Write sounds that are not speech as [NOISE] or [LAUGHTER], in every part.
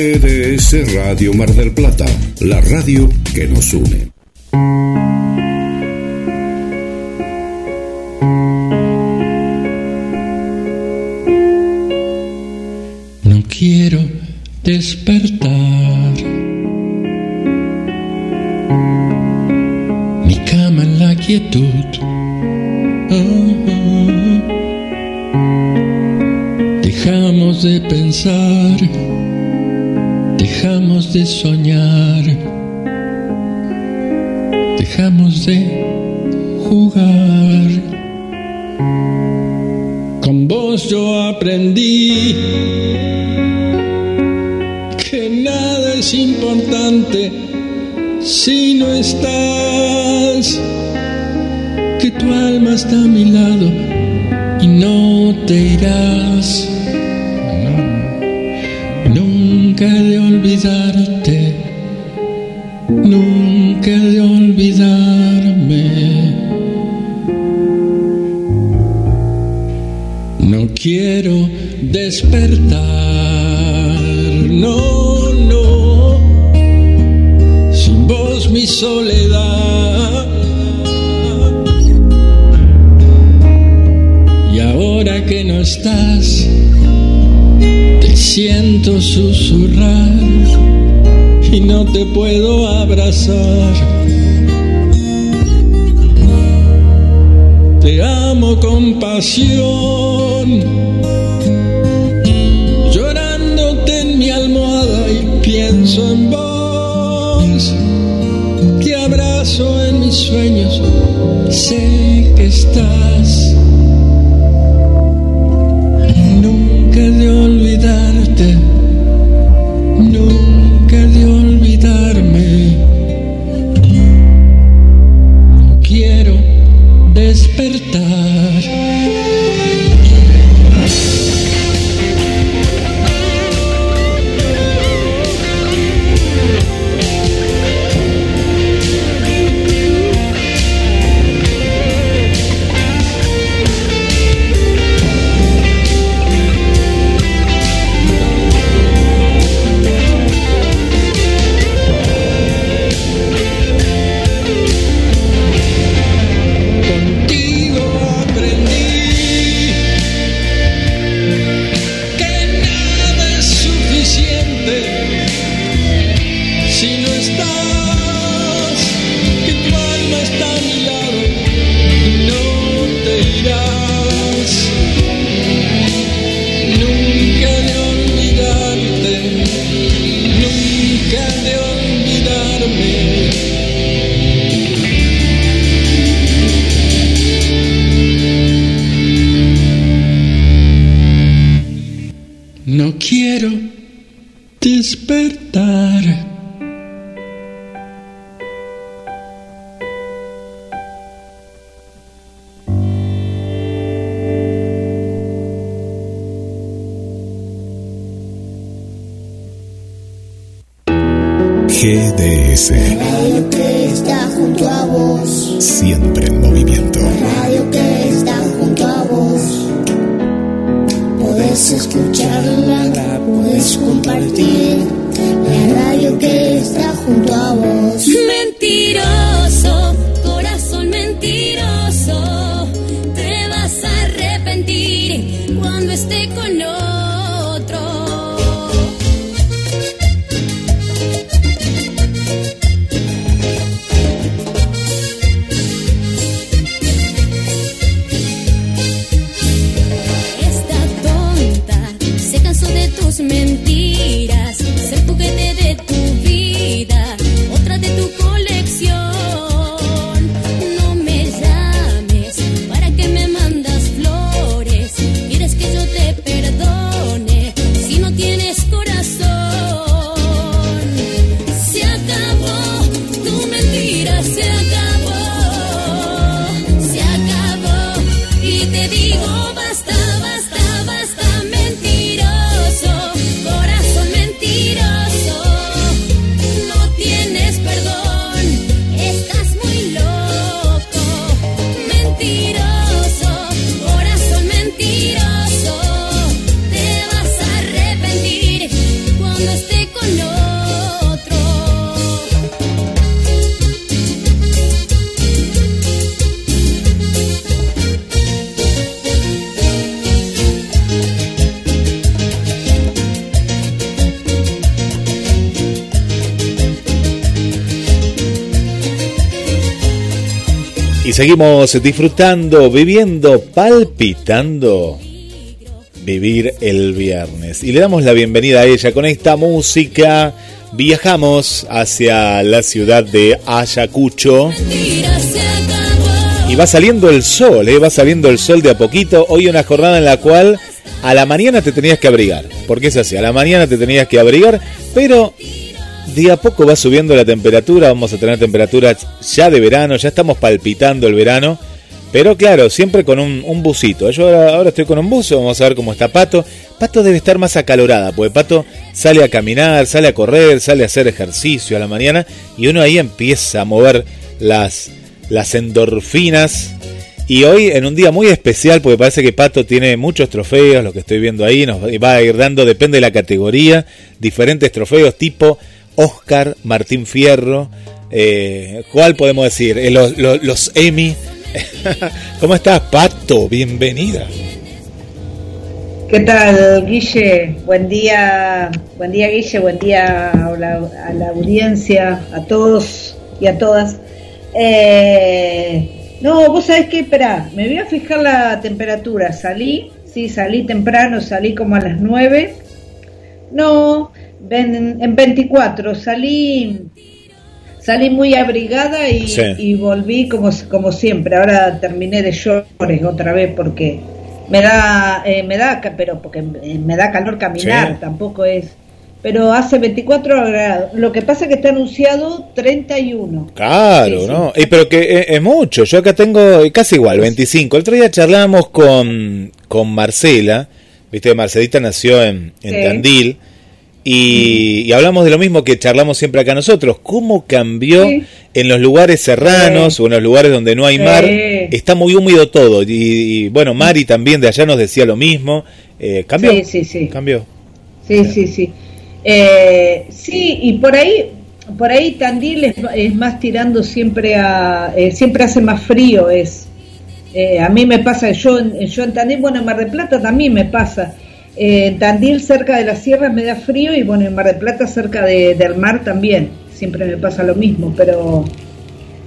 EDS Radio Mar del Plata, la radio que nos une. No quiero despertar. Mi cama en la quietud. Dejamos de pensar dejamos de soñar, dejamos de jugar. Con vos yo aprendí que nada es importante si no estás, que tu alma está a mi lado y no te irás. Nunca de olvidarte, nunca de olvidarme. No quiero despertar, no, no, sin vos mi soledad. Susurrar y no te puedo abrazar. Te amo con pasión, llorándote en mi almohada y pienso en vos. Te abrazo en mis sueños, sé que estás. need seguimos disfrutando, viviendo, palpitando vivir el viernes. Y le damos la bienvenida a ella con esta música. Viajamos hacia la ciudad de Ayacucho. Y va saliendo el sol, ¿eh? va saliendo el sol de a poquito. Hoy una jornada en la cual a la mañana te tenías que abrigar. Porque es así, a la mañana te tenías que abrigar, pero de a poco va subiendo la temperatura. Vamos a tener temperaturas ya de verano, ya estamos palpitando el verano. Pero claro, siempre con un, un busito. Yo ahora, estoy con un buzo, vamos a ver cómo está Pato. Pato debe estar más acalorada, porque Pato sale a caminar, sale a correr, sale a hacer ejercicio a la mañana y uno ahí empieza a mover las, las endorfinas. Y hoy en un día muy especial, porque parece que Pato tiene muchos trofeos, lo que estoy viendo ahí, nos va a ir dando, depende de la categoría, diferentes trofeos tipo Oscar, Martín Fierro, eh, ¿cuál podemos decir? Eh, los, los, los Emmy [LAUGHS] ¿Cómo estás, Pato? Bienvenida. ¿Qué tal, Guille? Buen día, buen día, Guille, buen día a la, audiencia, a todos y a todas. Eh, no, vos sabés qué, espera, me voy a fijar la temperatura. Salí, sí, salí temprano, salí como a las 9. No, en, en 24, salí salí muy abrigada y, volví como, como siempre. Ahora terminé de llores otra vez porque me da, eh, me da, pero porque me da calor caminar, tampoco es. Pero hace 24 grados. Lo que pasa es que está anunciado 31. Claro, ¿no? Y pero que es, mucho. Yo acá tengo casi igual, 25. El otro día charlamos con, con Marcela. Viste, Marcelita nació en, en Tandil y, hablamos de lo mismo que charlamos siempre acá nosotros, cómo cambió en los lugares serranos o en los lugares donde no hay mar, está muy húmedo todo. Y, bueno, Mari también de allá nos decía lo mismo, eh, cambió. Sí, sí, sí. Cambió. Sí, sí, sí. Eh, sí, y por ahí, por ahí Tandil es, más tirando siempre a, eh, siempre hace más frío, es. a mí me pasa, yo, yo en Tandil, bueno, en Mar del Plata también me pasa en Tandil, cerca de la sierra, me da frío y bueno, en Mar del Plata, cerca del mar también. Siempre me pasa lo mismo, pero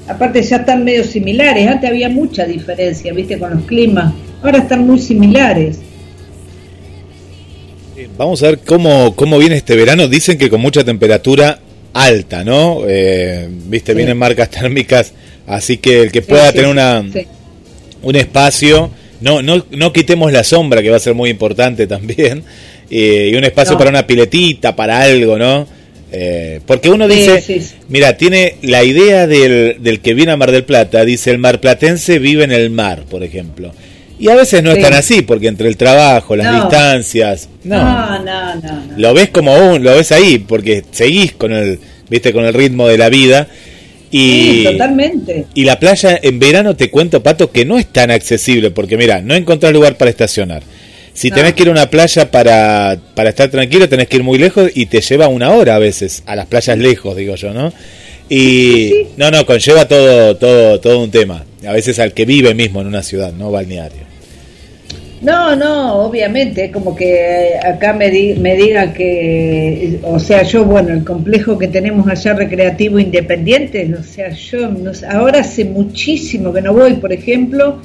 aparte ya están medio similares. Antes había mucha diferencia, viste, con los climas. Ahora están muy similares. Vamos a ver cómo, cómo viene este verano. Dicen que con mucha temperatura alta, ¿no? Eh, viste, vienen marcas térmicas, así que el que pueda tener una, un espacio no, no, no quitemos la sombra, que va a ser muy importante también, [LAUGHS] eh, y un espacio para una piletita, para algo, ¿no? Eh, porque uno dice, mira, tiene la idea del, del que viene a Mar del Plata, dice el marplatense vive en el mar, por ejemplo. Y a veces no es tan así, porque entre el trabajo, las distancias, no. No, no, Lo ves como un, lo ves ahí, porque seguís con el, viste, con el ritmo de la vida y, totalmente. Y la playa en verano, te cuento, Pato, que no es tan accesible, porque mira, no encontrás lugar para estacionar. Si tenés que ir a una playa para, para estar tranquilo, tenés que ir muy lejos y te lleva una hora a veces, a las playas lejos, digo yo, ¿no? Y no, no, conlleva todo, todo, todo un tema. A veces al que vive mismo en una ciudad, no balneario. No, no, obviamente, como que acá me, me digan que, o sea, yo, bueno, el complejo que tenemos allá recreativo independiente, o sea, yo ahora hace muchísimo que no voy, por ejemplo,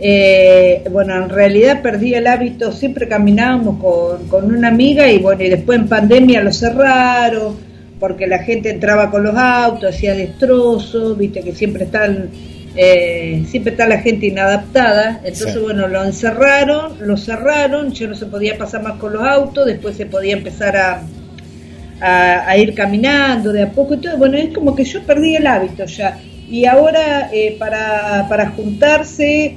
eh, bueno, en realidad perdí el hábito, siempre caminábamos con, con una amiga y bueno, y después en pandemia lo cerraron, porque la gente entraba con los autos, hacía destrozos, viste que siempre están eh, siempre está la gente inadaptada, entonces bueno, lo encerraron, lo cerraron, ya no se podía pasar más con los autos, después se podía empezar a, a, ir caminando de a poco y todo, bueno, es como que yo perdí el hábito ya, y ahora eh, para, para juntarse,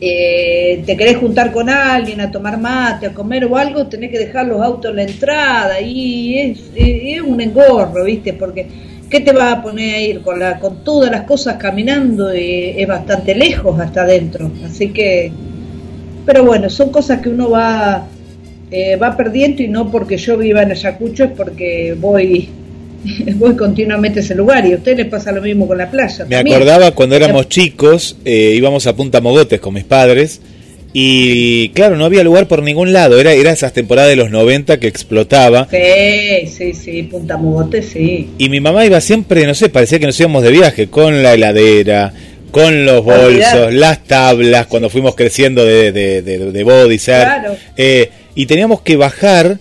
eh, te querés juntar con alguien a tomar mate, a comer o algo, tenés que dejar los autos en la entrada y es, es un engorro, ¿viste? Porque ¿qué te vas a poner a ir con, la, con todas las cosas caminando? Y es bastante lejos hasta adentro. Así que, pero bueno, son cosas que uno va, eh, va perdiendo y no porque yo viva en Ayacucho, es porque voy [LAUGHS] voy continuamente a ese lugar y a usted le pasa lo mismo con la playa. Me acordaba cuando éramos chicos, eh, íbamos a Punta Mogotes con mis padres y claro, no había lugar por ningún lado, era, era esas temporadas de los 90 que explotaba. Sí, sí, sí, Punta Mogote, sí. Y mi mamá iba siempre, no sé, parecía que nos íbamos de viaje, con la heladera, con los bolsos, las tablas, cuando fuimos creciendo de, de, de, de body, Claro. eh, y teníamos que bajar,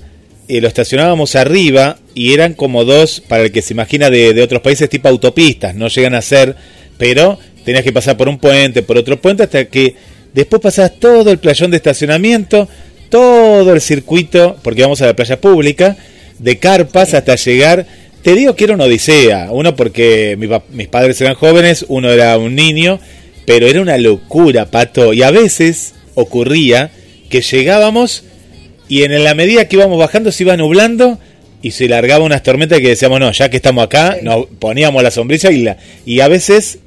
eh, lo estacionábamos arriba y eran como dos, para el que se imagina de, de otros países, tipo autopistas, no llegan a ser, pero tenías que pasar por un puente, por otro puente, hasta que después pasabas todo el playón de estacionamiento, todo el circuito, porque íbamos a la playa pública, de carpas hasta llegar. Te digo que era una odisea. Uno porque mi mis padres eran jóvenes, uno era un niño, pero era una locura, pato. Y a veces ocurría que llegábamos y en la medida que íbamos bajando se iba nublando y se largaba unas tormentas que decíamos, no, ya que estamos acá, nos poníamos la sombrilla y, la, y a veces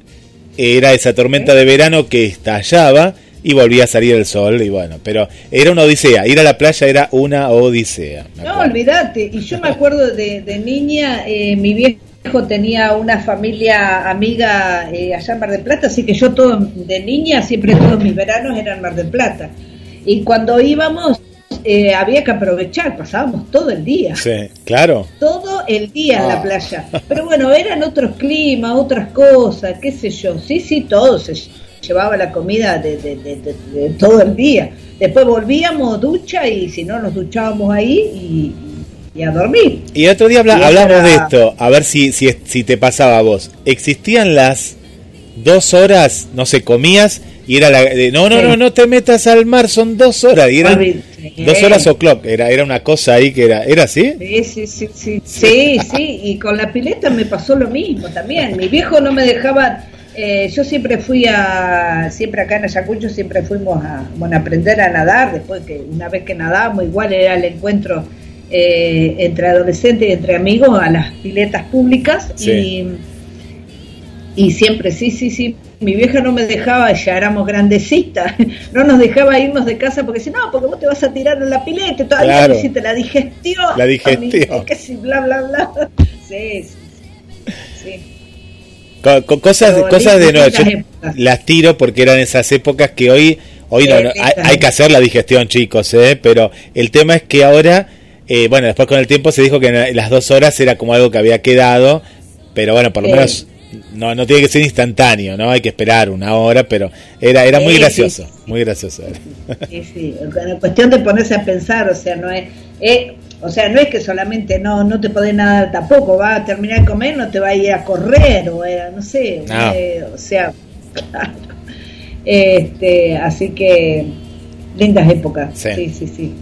era esa tormenta de verano que estallaba y volvía a salir el sol y bueno, pero era una odisea, ir a la playa era una odisea. No, olvídate. Y yo me acuerdo de, de niña, eh, mi viejo tenía una familia amiga eh, allá en Mar del Plata, así que yo todo de niña, siempre todos mis veranos eran Mar del Plata. Y cuando íbamos, eh, había que aprovechar, pasábamos todo el día. Sí, claro. Todo el día en Ah. la playa. Pero bueno, eran otros climas, otras cosas, qué sé yo. Sí, sí, todo se llevaba la comida de, de- de- todo el día. Después volvíamos, ducha, y si no nos duchábamos ahí y, y a dormir. Y el otro día habla- hablamos era- de esto, a ver si, si, si te pasaba a vos. Existían las dos horas, no sé, comías y era la... de, no, no, Sí. no, no te metas al mar, son dos horas. Y eran dos horas o clock, era, era una cosa ahí que era... ¿Era así? Sí, sí, sí, sí, sí, sí, y con la pileta me pasó lo mismo también. Mi viejo no me dejaba, eh, yo siempre fui a, siempre acá en Ayacucho siempre fuimos a, bueno, a aprender a nadar, después que una vez que nadábamos, igual era el encuentro eh, entre adolescentes y entre amigos a las piletas públicas Sí. y, y siempre, sí, sí, sí. Mi vieja no me dejaba, ya éramos grandecitas, [LAUGHS] no nos dejaba irnos de casa porque si no, porque vos te vas a tirar en la pileta y todavía Claro. hiciste la digestión. La digestión. Que si bla, bla, bla. [LAUGHS] Sí, sí, sí. Co- co- cosas, Pero cosas de noche. épocas. Las tiro porque eran esas épocas que hoy, hoy no, no, hay, hay que hacer la digestión, chicos, ¿eh? pero el tema es que ahora, eh, bueno, después con el tiempo se dijo que en las dos horas era como algo que había quedado, pero bueno, por lo Sí. menos no, no tiene que ser instantáneo, ¿no? Hay que esperar una hora, pero era, era muy Sí, gracioso, sí. muy gracioso. Sí, sí, la cuestión de ponerse a pensar, o sea, no es, eh, o sea, no es que solamente no no te podés nadar tampoco, va a terminar de comer, no te va a ir a correr o eh, no sé, No. eh, o sea, claro. [LAUGHS] este, así que lindas épocas, Sí. sí, sí, sí.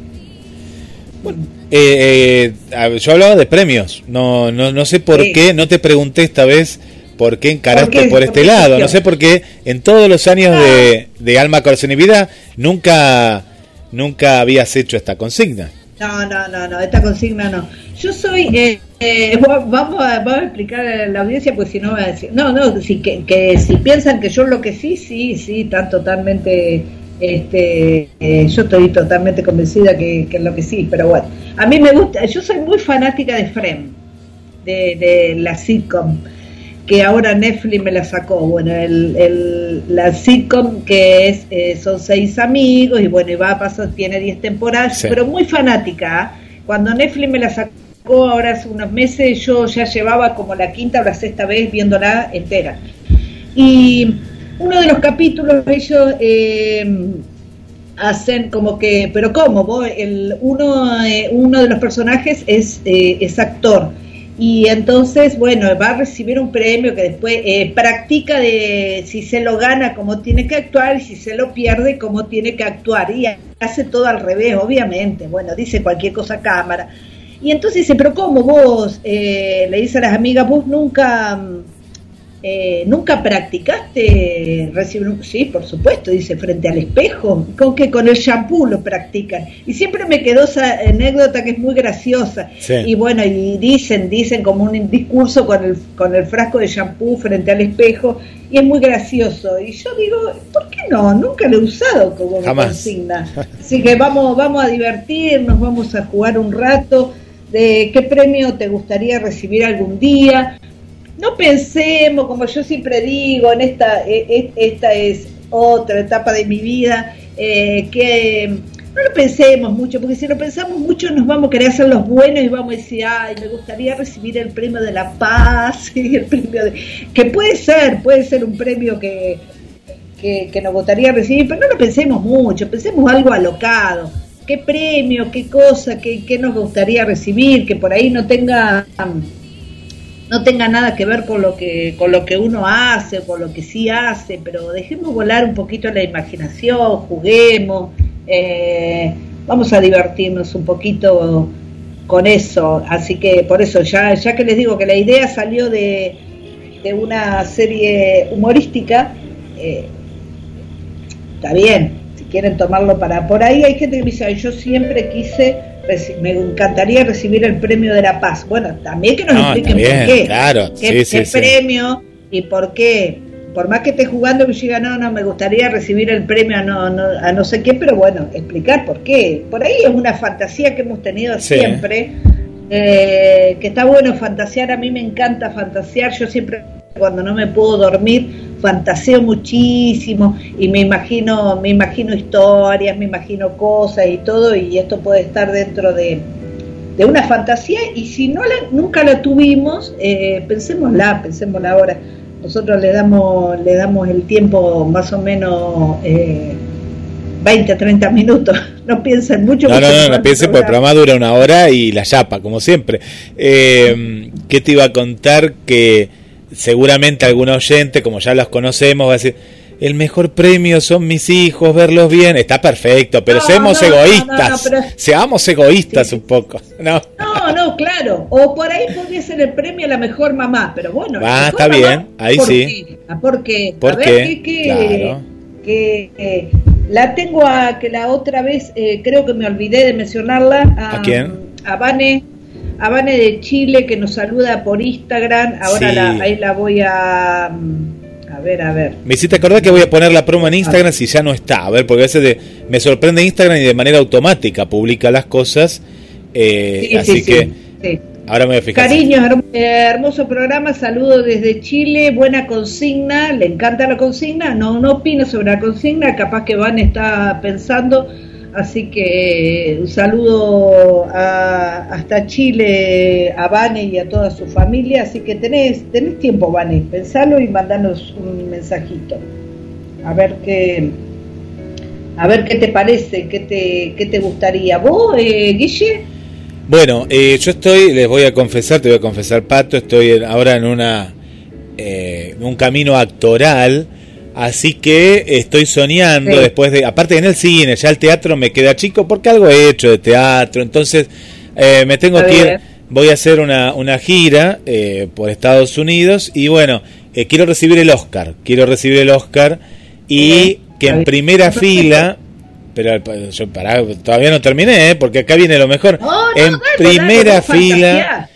Eh, eh, yo hablaba de premios, no, no, no sé por Sí. qué, no te pregunté esta vez por qué encaraste ¿Por por, este ¿Por qué lado, no sé por qué en todos los años de, de Alma, Corazón y Vida nunca, nunca habías hecho esta consigna. No, no, no, no, esta consigna no. Yo soy, eh, eh, va- vamos, a, explicar a la audiencia, pues si no va a decir, no, no, si, que, que si piensan que yo lo que sí, sí, sí, tan totalmente, este, eh, yo estoy totalmente convencida que, que lo que sí, pero bueno, a mí me gusta, yo soy muy fanática de Frem, de, de la sitcom que ahora Netflix me la sacó. Bueno, el, el- la sitcom que es eh, son seis amigos y bueno, y va a pasar, tiene diez temporadas, Sí. pero muy fanática. ¿ah? Cuando Netflix me la sacó ahora hace unos meses, yo ya llevaba como la quinta o la sexta vez viéndola entera. Y uno de los capítulos ellos eh, hacen como que, pero ¿cómo? Vos, el, uno, eh, uno de los personajes es, eh, es actor y entonces, bueno, va a recibir un premio que después eh, practica de si se lo gana, cómo tiene que actuar y si se lo pierde, cómo tiene que actuar y hace todo al revés, obviamente, bueno, dice cualquier cosa a cámara. Y entonces dice, pero ¿cómo vos? Eh, le dice a las amigas, vos nunca... eh, ¿Nunca practicaste recibir un... Sí, por supuesto, dice, frente al espejo. ¿Con que Con el shampoo lo practican. Y siempre me quedó esa anécdota que es muy graciosa. Sí. Y bueno, y dicen, dicen como un discurso con el, con el frasco de shampoo frente al espejo. Y es muy gracioso. Y yo digo, ¿por qué no? Nunca lo he usado como Jamás. consigna. Así que vamos, vamos a divertirnos, vamos a jugar un rato. ¿De qué premio te gustaría recibir algún día? No pensemos, como yo siempre digo, en esta, e- e- esta es otra etapa de mi vida, eh, que no lo pensemos mucho, porque si lo pensamos mucho nos vamos a querer hacer los buenos y vamos a decir, ay, me gustaría recibir el premio de la paz, [LAUGHS] y el premio de... que puede ser, puede ser un premio que, que, que nos gustaría recibir, pero no lo pensemos mucho, pensemos algo alocado. ¿Qué premio, qué cosa, qué, qué nos gustaría recibir? Que por ahí no tenga no tenga nada que ver con lo que con lo que uno hace con lo que sí hace, pero dejemos volar un poquito la imaginación, juguemos, eh, vamos a divertirnos un poquito con eso. Así que por eso, ya, ya que les digo que la idea salió de, de una serie humorística, eh, está bien, si quieren tomarlo para por ahí, hay gente que me dice, yo siempre quise me encantaría recibir el premio de la paz. Bueno, también que nos expliquen por qué. Claro, ¿Qué, premio y por qué? Por más que esté jugando que diga, no, no, me gustaría recibir el premio a no, no, a no sé qué, pero bueno, explicar por qué. Por ahí es una fantasía que hemos tenido siempre, eh, que está bueno fantasear, a mí me encanta fantasear, yo siempre cuando no me puedo dormir fantaseo muchísimo y me imagino, me imagino historias, me imagino cosas y todo, y esto puede estar dentro de, de una fantasía, y si no la, nunca la tuvimos, eh, pensémosla, pensémosla ahora. Nosotros le damos, le damos el tiempo más o menos eh, 20, 30 minutos. [LAUGHS] No piensen mucho. No, no, no, no piensen, porque el programa dura una hora y la chapa, como siempre. Eh, ¿Qué te iba a contar? Que seguramente algún oyente, como ya los conocemos, va a decir, el mejor premio son mis hijos, verlos bien, está perfecto, pero seamos egoístas, seamos egoístas un poco, ¿no? No, no, claro, o por ahí podría ser el premio a la mejor mamá, pero bueno. Ah, está bien, ahí sí. ¿Por qué? ¿Por qué? que, eh, la tengo a que la otra vez, eh, creo que me olvidé de mencionarla. ¿A, quién? A Vane a Vane de Chile que nos saluda por Instagram. Ahora la, ahí la voy a. Mm, a ver, a ver. Me hiciste acordar que voy a poner la promo en Instagram si ya no está. A ver, porque a veces de, me sorprende Instagram y de manera automática publica las cosas. Eh, así que. Ahora me voy a fijar. Cariños, hermoso programa, saludo desde Chile, buena consigna, le encanta la consigna, no, no opino sobre la consigna, capaz que Van está pensando Así que un saludo hasta Chile, a Vane y a toda su familia. Así que tenés, tenés tiempo, Vane, pensalo y mandanos un mensajito. A ver qué, a ver qué te parece, qué te, qué te gustaría. ¿Vos, eh, Guille? Bueno, eh, yo estoy, les voy a confesar, te voy a confesar, Pato, estoy ahora en una eh, un camino actoral Así que estoy soñando después de, aparte en el cine, ya el teatro me queda chico porque algo he hecho de teatro, entonces eh, me tengo que ir, voy a hacer una, una gira eh, por Estados Unidos y bueno, eh, quiero recibir el Oscar, quiero recibir el Oscar y que en primera fila pero yo pará, todavía no terminé, ¿eh? porque acá viene lo mejor. en primera fila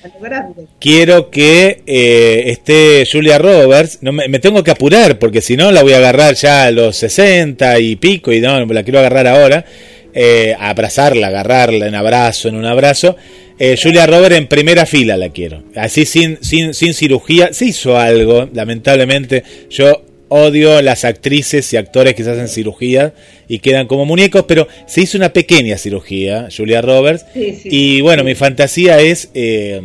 quiero que eh, esté Julia Roberts. No, me, tengo que apurar, porque si no la voy a agarrar ya a los 60 y pico, y no, la quiero agarrar ahora. Eh, abrazarla, agarrarla en abrazo, en un abrazo. Eh, Julia Roberts en primera fila la quiero. Así sin, sin, sin cirugía. Se hizo algo, lamentablemente. Yo odio las actrices y actores que se hacen cirugía y quedan como muñecos, pero se hizo una pequeña cirugía, Julia Roberts, y bueno, mi fantasía es eh,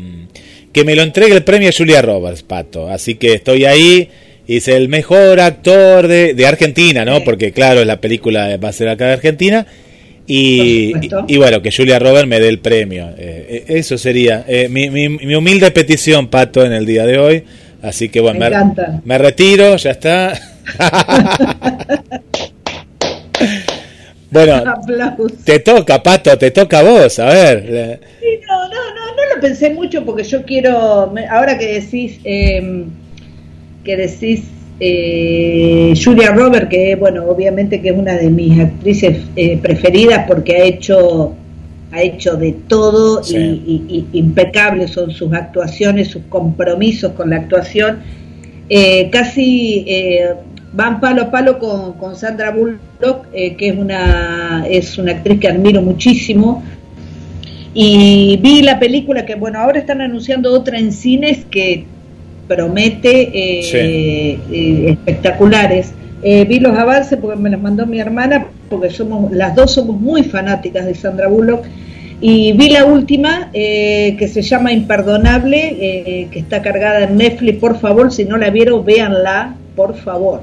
que me lo entregue el premio a Julia Roberts, Pato, así que estoy ahí, y es el mejor actor de, Argentina, ¿no? Porque claro, la película va a ser acá de Argentina, y, y, bueno, que Julia Roberts me dé el premio, eh, eh, eso sería mi, mi, mi humilde petición, Pato, en el día de hoy. Así que bueno, me, retiro, ya está. [LAUGHS] bueno, te toca, Pato, te toca a vos, a ver. no, no, no, no lo pensé mucho porque yo quiero, ahora que decís, eh, que decís eh, Julia Robert, que bueno, obviamente que es una de mis actrices eh, preferidas porque ha hecho ha hecho de todo y, impecables son sus actuaciones, sus compromisos con la actuación. Eh, casi eh, van palo a palo con, Sandra Bullock, eh, que es una, es una actriz que admiro muchísimo. Y vi la película que, bueno, ahora están anunciando otra en cines que promete espectaculares. Vi los avances porque me los mandó mi hermana porque somos las dos somos muy fanáticas de Sandra Bullock. Y vi la última, eh, que se llama Imperdonable, eh, que está cargada en Netflix. Por favor, si no la vieron, véanla, por favor.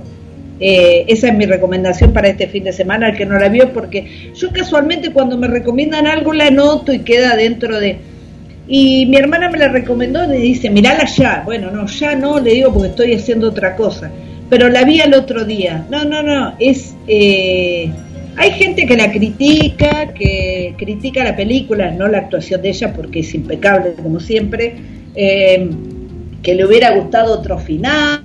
Eh, esa es mi recomendación para este fin de semana, al que no la vio, porque yo casualmente cuando me recomiendan algo la anoto y queda dentro de... Y mi hermana me la recomendó y dice, mirala ya. Bueno, no, ya no, le digo porque estoy haciendo otra cosa. Pero la vi el otro día. No, no, no, es... Eh, hay gente que la critica, que critica la película, no la actuación de ella, porque es impecable como siempre. Eh, que le hubiera gustado otro final,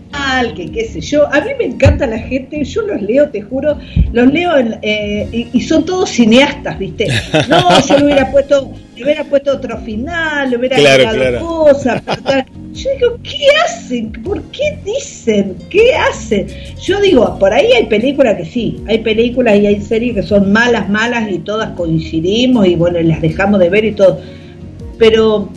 que qué sé yo. A mí me encanta la gente, yo los leo, te juro, los leo eh, y, son todos cineastas, ¿viste? No, yo le hubiera puesto, le hubiera puesto otro final, le hubiera [LAUGHS] agregado cosas. Yo digo, ¿qué hacen? ¿Por qué dicen? ¿Qué hacen? Yo digo, por ahí hay películas que sí, hay películas y hay series que son malas, malas y todas coincidimos y bueno, las dejamos de ver y todo. Pero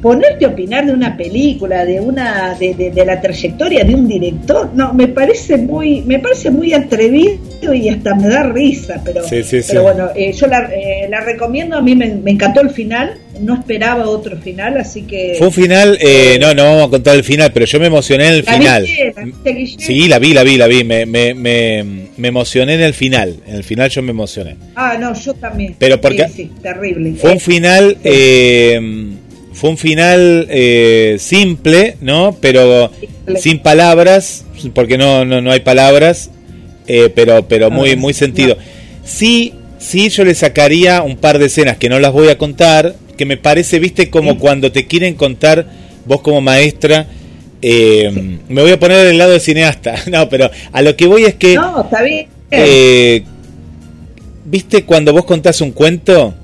ponerte a opinar de una película, de una, de, de, la trayectoria de un director, no, me parece muy, me parece muy atrevido y hasta me da risa, pero, pero bueno, eh, yo la, eh, la, recomiendo, a mí me, encantó el final, no esperaba otro final, así que... Fue un final, eh, no, no vamos a contar el final, pero yo me emocioné en el final. sí, la vi, la vi, la vi, me, me, me, me, emocioné en el final, en el final yo me emocioné. Ah, no, yo también. Pero porque... Sí, terrible. Fue un final... Eh, fue un final eh, simple, ¿no? Pero sin palabras, porque no, no, no hay palabras, eh, pero, pero muy, muy sentido. Sí, sí, yo le sacaría un par de escenas que no las voy a contar, que me parece, viste, como cuando te quieren contar, vos como maestra, eh, me voy a poner del lado del cineasta, [LAUGHS] no, pero a lo que voy es que... No, está bien. ¿Viste cuando vos contás un cuento?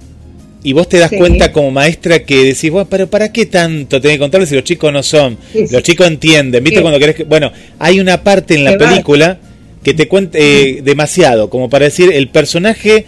Y vos te das cuenta como maestra que decís, bueno, pero ¿para qué tanto tenés que contarles si los chicos no son? los chicos entienden, ¿viste? Cuando querés que... Bueno, hay una parte en la película que te cuenta eh, demasiado, como para decir, el personaje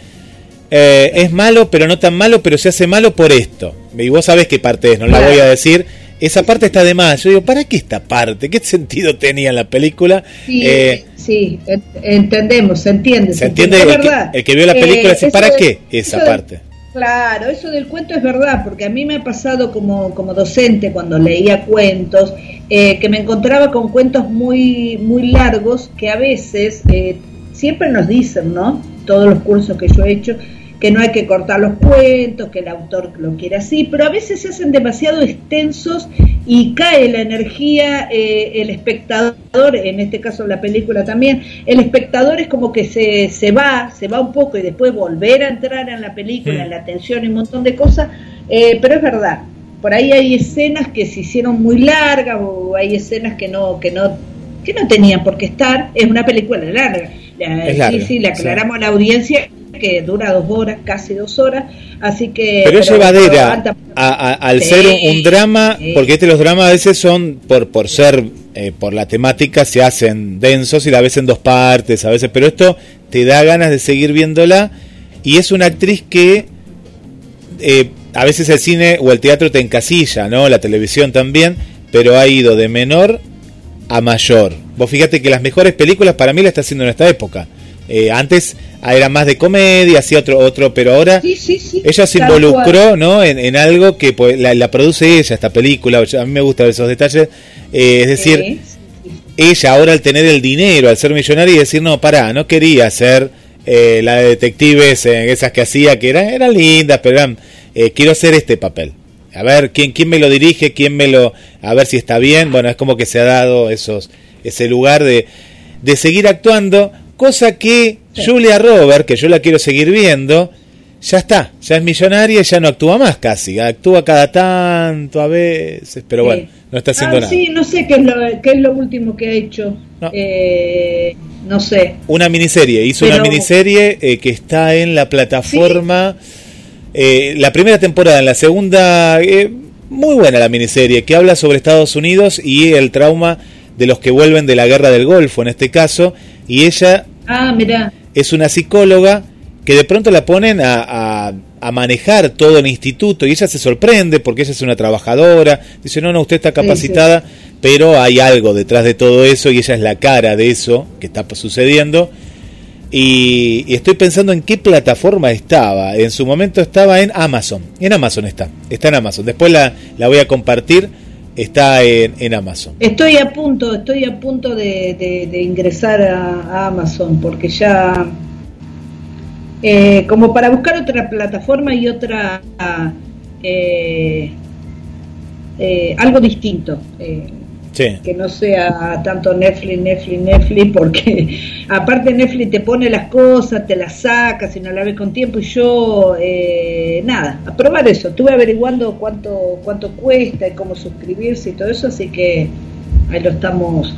eh, es malo, pero no tan malo, pero se hace malo por esto. Y vos sabés qué parte es, no la voy a decir. Esa parte está de más. Yo digo, ¿para qué esta parte? ¿Qué sentido tenía en la película? Sí, eh, sí entendemos, se entiende. Se, entiende, el, que, vio la película dice, ¿para qué esa parte? Claro, eso del cuento es verdad, porque a mí me ha pasado como, como docente cuando leía cuentos, eh, que me encontraba con cuentos muy, muy largos que a veces eh, siempre nos dicen, ¿no? Todos los cursos que yo he hecho, que no hay que cortar los cuentos, que el autor lo quiere así, pero a veces se hacen demasiado extensos y cae la energía, eh, el espectador, en este caso la película también, el espectador es como que se, se va, se va un poco y después volver a entrar en la película, en la atención y un montón de cosas, eh, pero es verdad, por ahí hay escenas que se hicieron muy largas o hay escenas que no, que no, que no tenían por qué estar, es una película larga. sí, sí, le aclaramos a la audiencia que dura dos horas, casi dos horas, así que... Pero, es llevadera al ser un, drama, porque este los dramas a veces son, por, por ser, eh, por la temática, se hacen densos y la ves en dos partes a veces, pero esto te da ganas de seguir viéndola y es una actriz que... Eh, a veces el cine o el teatro te encasilla, ¿no? La televisión también, pero ha ido de menor a mayor. Vos fíjate que las mejores películas para mí la está haciendo en esta época. Eh, antes era más de comedia, hacía otro, otro, pero ahora ella se involucró ¿no? En, algo que pues, la, produce ella, esta película, a mí me gustan esos detalles, eh, es decir, ella ahora al tener el dinero, al ser millonaria y decir, no, pará, no quería ser eh, la de detectives, esas que hacía, que eran, eran lindas, pero eran, quiero hacer este papel. A ver, ¿quién, quién me lo dirige, quién me lo, a ver si está bien, bueno, es como que se ha dado esos, ese lugar de, de seguir actuando Cosa que Julia Robert, que yo la quiero seguir viendo, ya está, ya es millonaria y ya no actúa más casi, actúa cada tanto a veces, pero bueno, no está haciendo ah, nada. Sí, no sé qué es lo, qué es lo último que ha hecho, no, eh, no sé. Una miniserie, hizo una miniserie eh, que está en la plataforma, eh, la primera temporada, en la segunda, muy buena la miniserie, que habla sobre Estados Unidos y el trauma de los que vuelven de la guerra del Golfo en este caso, y ella ah, es una psicóloga que de pronto la ponen a, a, manejar todo el instituto y ella se sorprende porque ella es una trabajadora, dice, no, no, usted está capacitada, pero hay algo detrás de todo eso y ella es la cara de eso que está sucediendo. Y, y estoy pensando en qué plataforma estaba. En su momento estaba en Amazon. En Amazon está. Está en Amazon. Después la, la voy a compartir. Está en, en Amazon. Estoy a punto, estoy a punto de, ingresar a, Amazon porque ya eh, como para buscar otra plataforma y otra eh, eh, algo distinto. Que no sea tanto Netflix, Netflix, Netflix, porque [LAUGHS] aparte Netflix te pone las cosas, te las saca si no la ves con tiempo y yo, eh, nada, a probar eso. Estuve averiguando cuánto, cuánto cuesta y cómo suscribirse y todo eso, así que ahí lo estamos,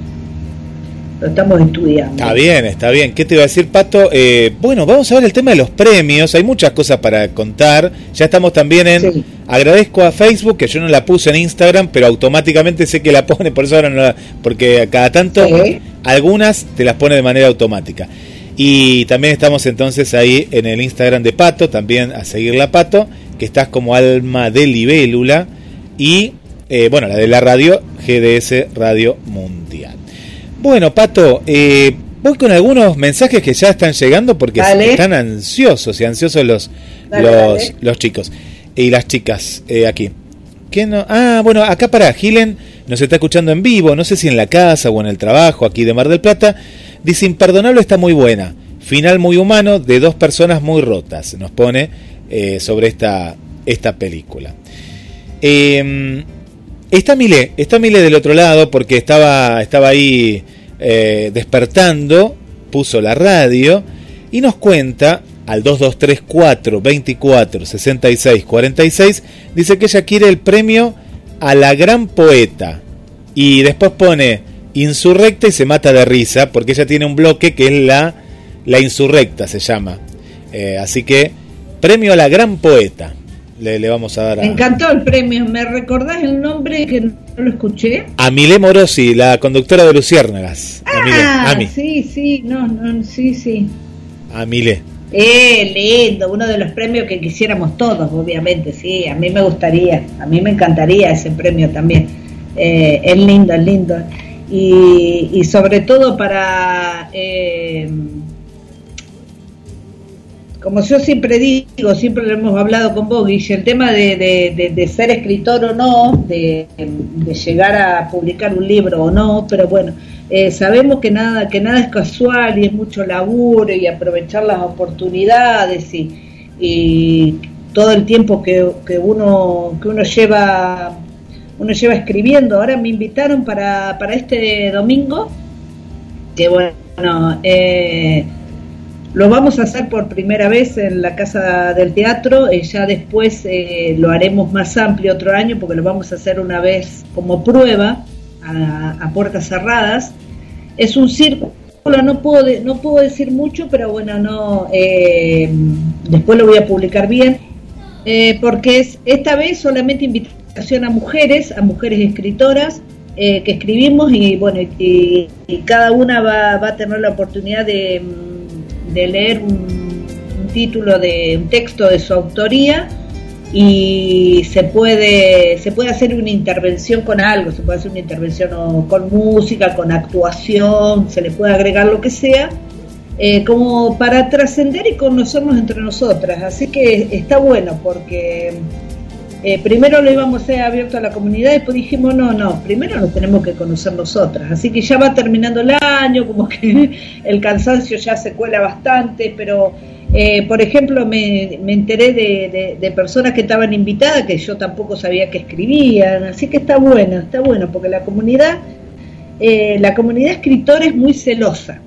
lo estamos estudiando. Está bien, está bien. ¿Qué te iba a decir, Pato? Eh, bueno, vamos a ver el tema de los premios. Hay muchas cosas para contar. Ya estamos también en... Sí. Agradezco a Facebook, que yo no la puse en Instagram, pero automáticamente sé que la [LAUGHS] pone, por eso ahora no la... Porque cada tanto Sí. algunas te las pone de manera automática. Y también estamos entonces ahí en el Instagram de Pato, también a seguir la Pato, que estás como Alma de Libélula. Y, eh, bueno, la de la radio, GDS Radio Mundial. Bueno, Pato, eh, voy con algunos mensajes que ya están llegando porque Dale. están ansiosos y ansiosos los, Dale, los, dale. los chicos y las chicas eh, aquí. ¿Qué no? Ah, bueno, acá para Gilen nos está escuchando en vivo, no sé si en la casa o en el trabajo aquí de Mar del Plata. Dice, Imperdonable está muy buena. Final muy humano de dos personas muy rotas. Nos pone eh, sobre esta, esta película. Eh, está Milé, está Milé del otro lado porque estaba, estaba ahí eh, despertando, puso la radio y nos cuenta al 2234 24 66 46 dice que ella quiere el premio a la gran poeta y después pone insurrecta y se mata de risa porque ella tiene un bloque que es la la insurrecta se llama. Eh, así que premio a la gran poeta le, le vamos a dar a, Me encantó el premio, ¿me recordás el nombre que no lo escuché? a Milé Morosi la conductora de Luciérnagas Ah, a mí sí, sí, no, no, sí, sí. a Milé Eh, lindo, uno de los premios que quisiéramos todos, obviamente, sí, a mí me gustaría, a mí me encantaría ese premio también. Eh, es lindo, es lindo. Y, y sobre todo para, eh, como yo siempre digo, siempre lo hemos hablado con vos, Guille, el tema de, de- de- ser escritor o no, de, de llegar a publicar un libro o no, pero bueno, eh, sabemos que nada, que nada es casual y es mucho laburo y aprovechar las oportunidades y, y todo el tiempo que, que uno que uno lleva uno lleva escribiendo. Ahora me invitaron para, para este domingo, que bueno, eh, lo vamos a hacer por primera vez en la Casa del Teatro, eh, ya después eh, lo haremos más amplio otro año porque lo vamos a hacer una vez como prueba a, puertas cerradas. Es un círculo, no puedo, de- no puedo decir mucho, pero bueno, no eh, después lo voy a publicar bien, eh, porque es esta vez solamente invitación a mujeres, a mujeres escritoras eh, que escribimos y bueno, y, y cada una va, va a tener la oportunidad de, de leer un, título de un texto de su autoría y se puede se puede hacer una intervención con algo, se puede hacer una intervención con música, con actuación, se le puede agregar lo que sea, eh, como para trascender y conocernos entre nosotras. Así que está bueno porque eh, primero lo íbamos a hacer abierto a la comunidad, después dijimos, no, no, primero nos tenemos que conocer nosotras. Así que ya va terminando el año, como que [LAUGHS] el cansancio ya se cuela bastante, pero eh, por ejemplo me, me enteré de, de- de personas que estaban invitadas que yo tampoco sabía que escribían, así que está bueno, está bueno, porque la comunidad, eh, la comunidad escritora es muy celosa,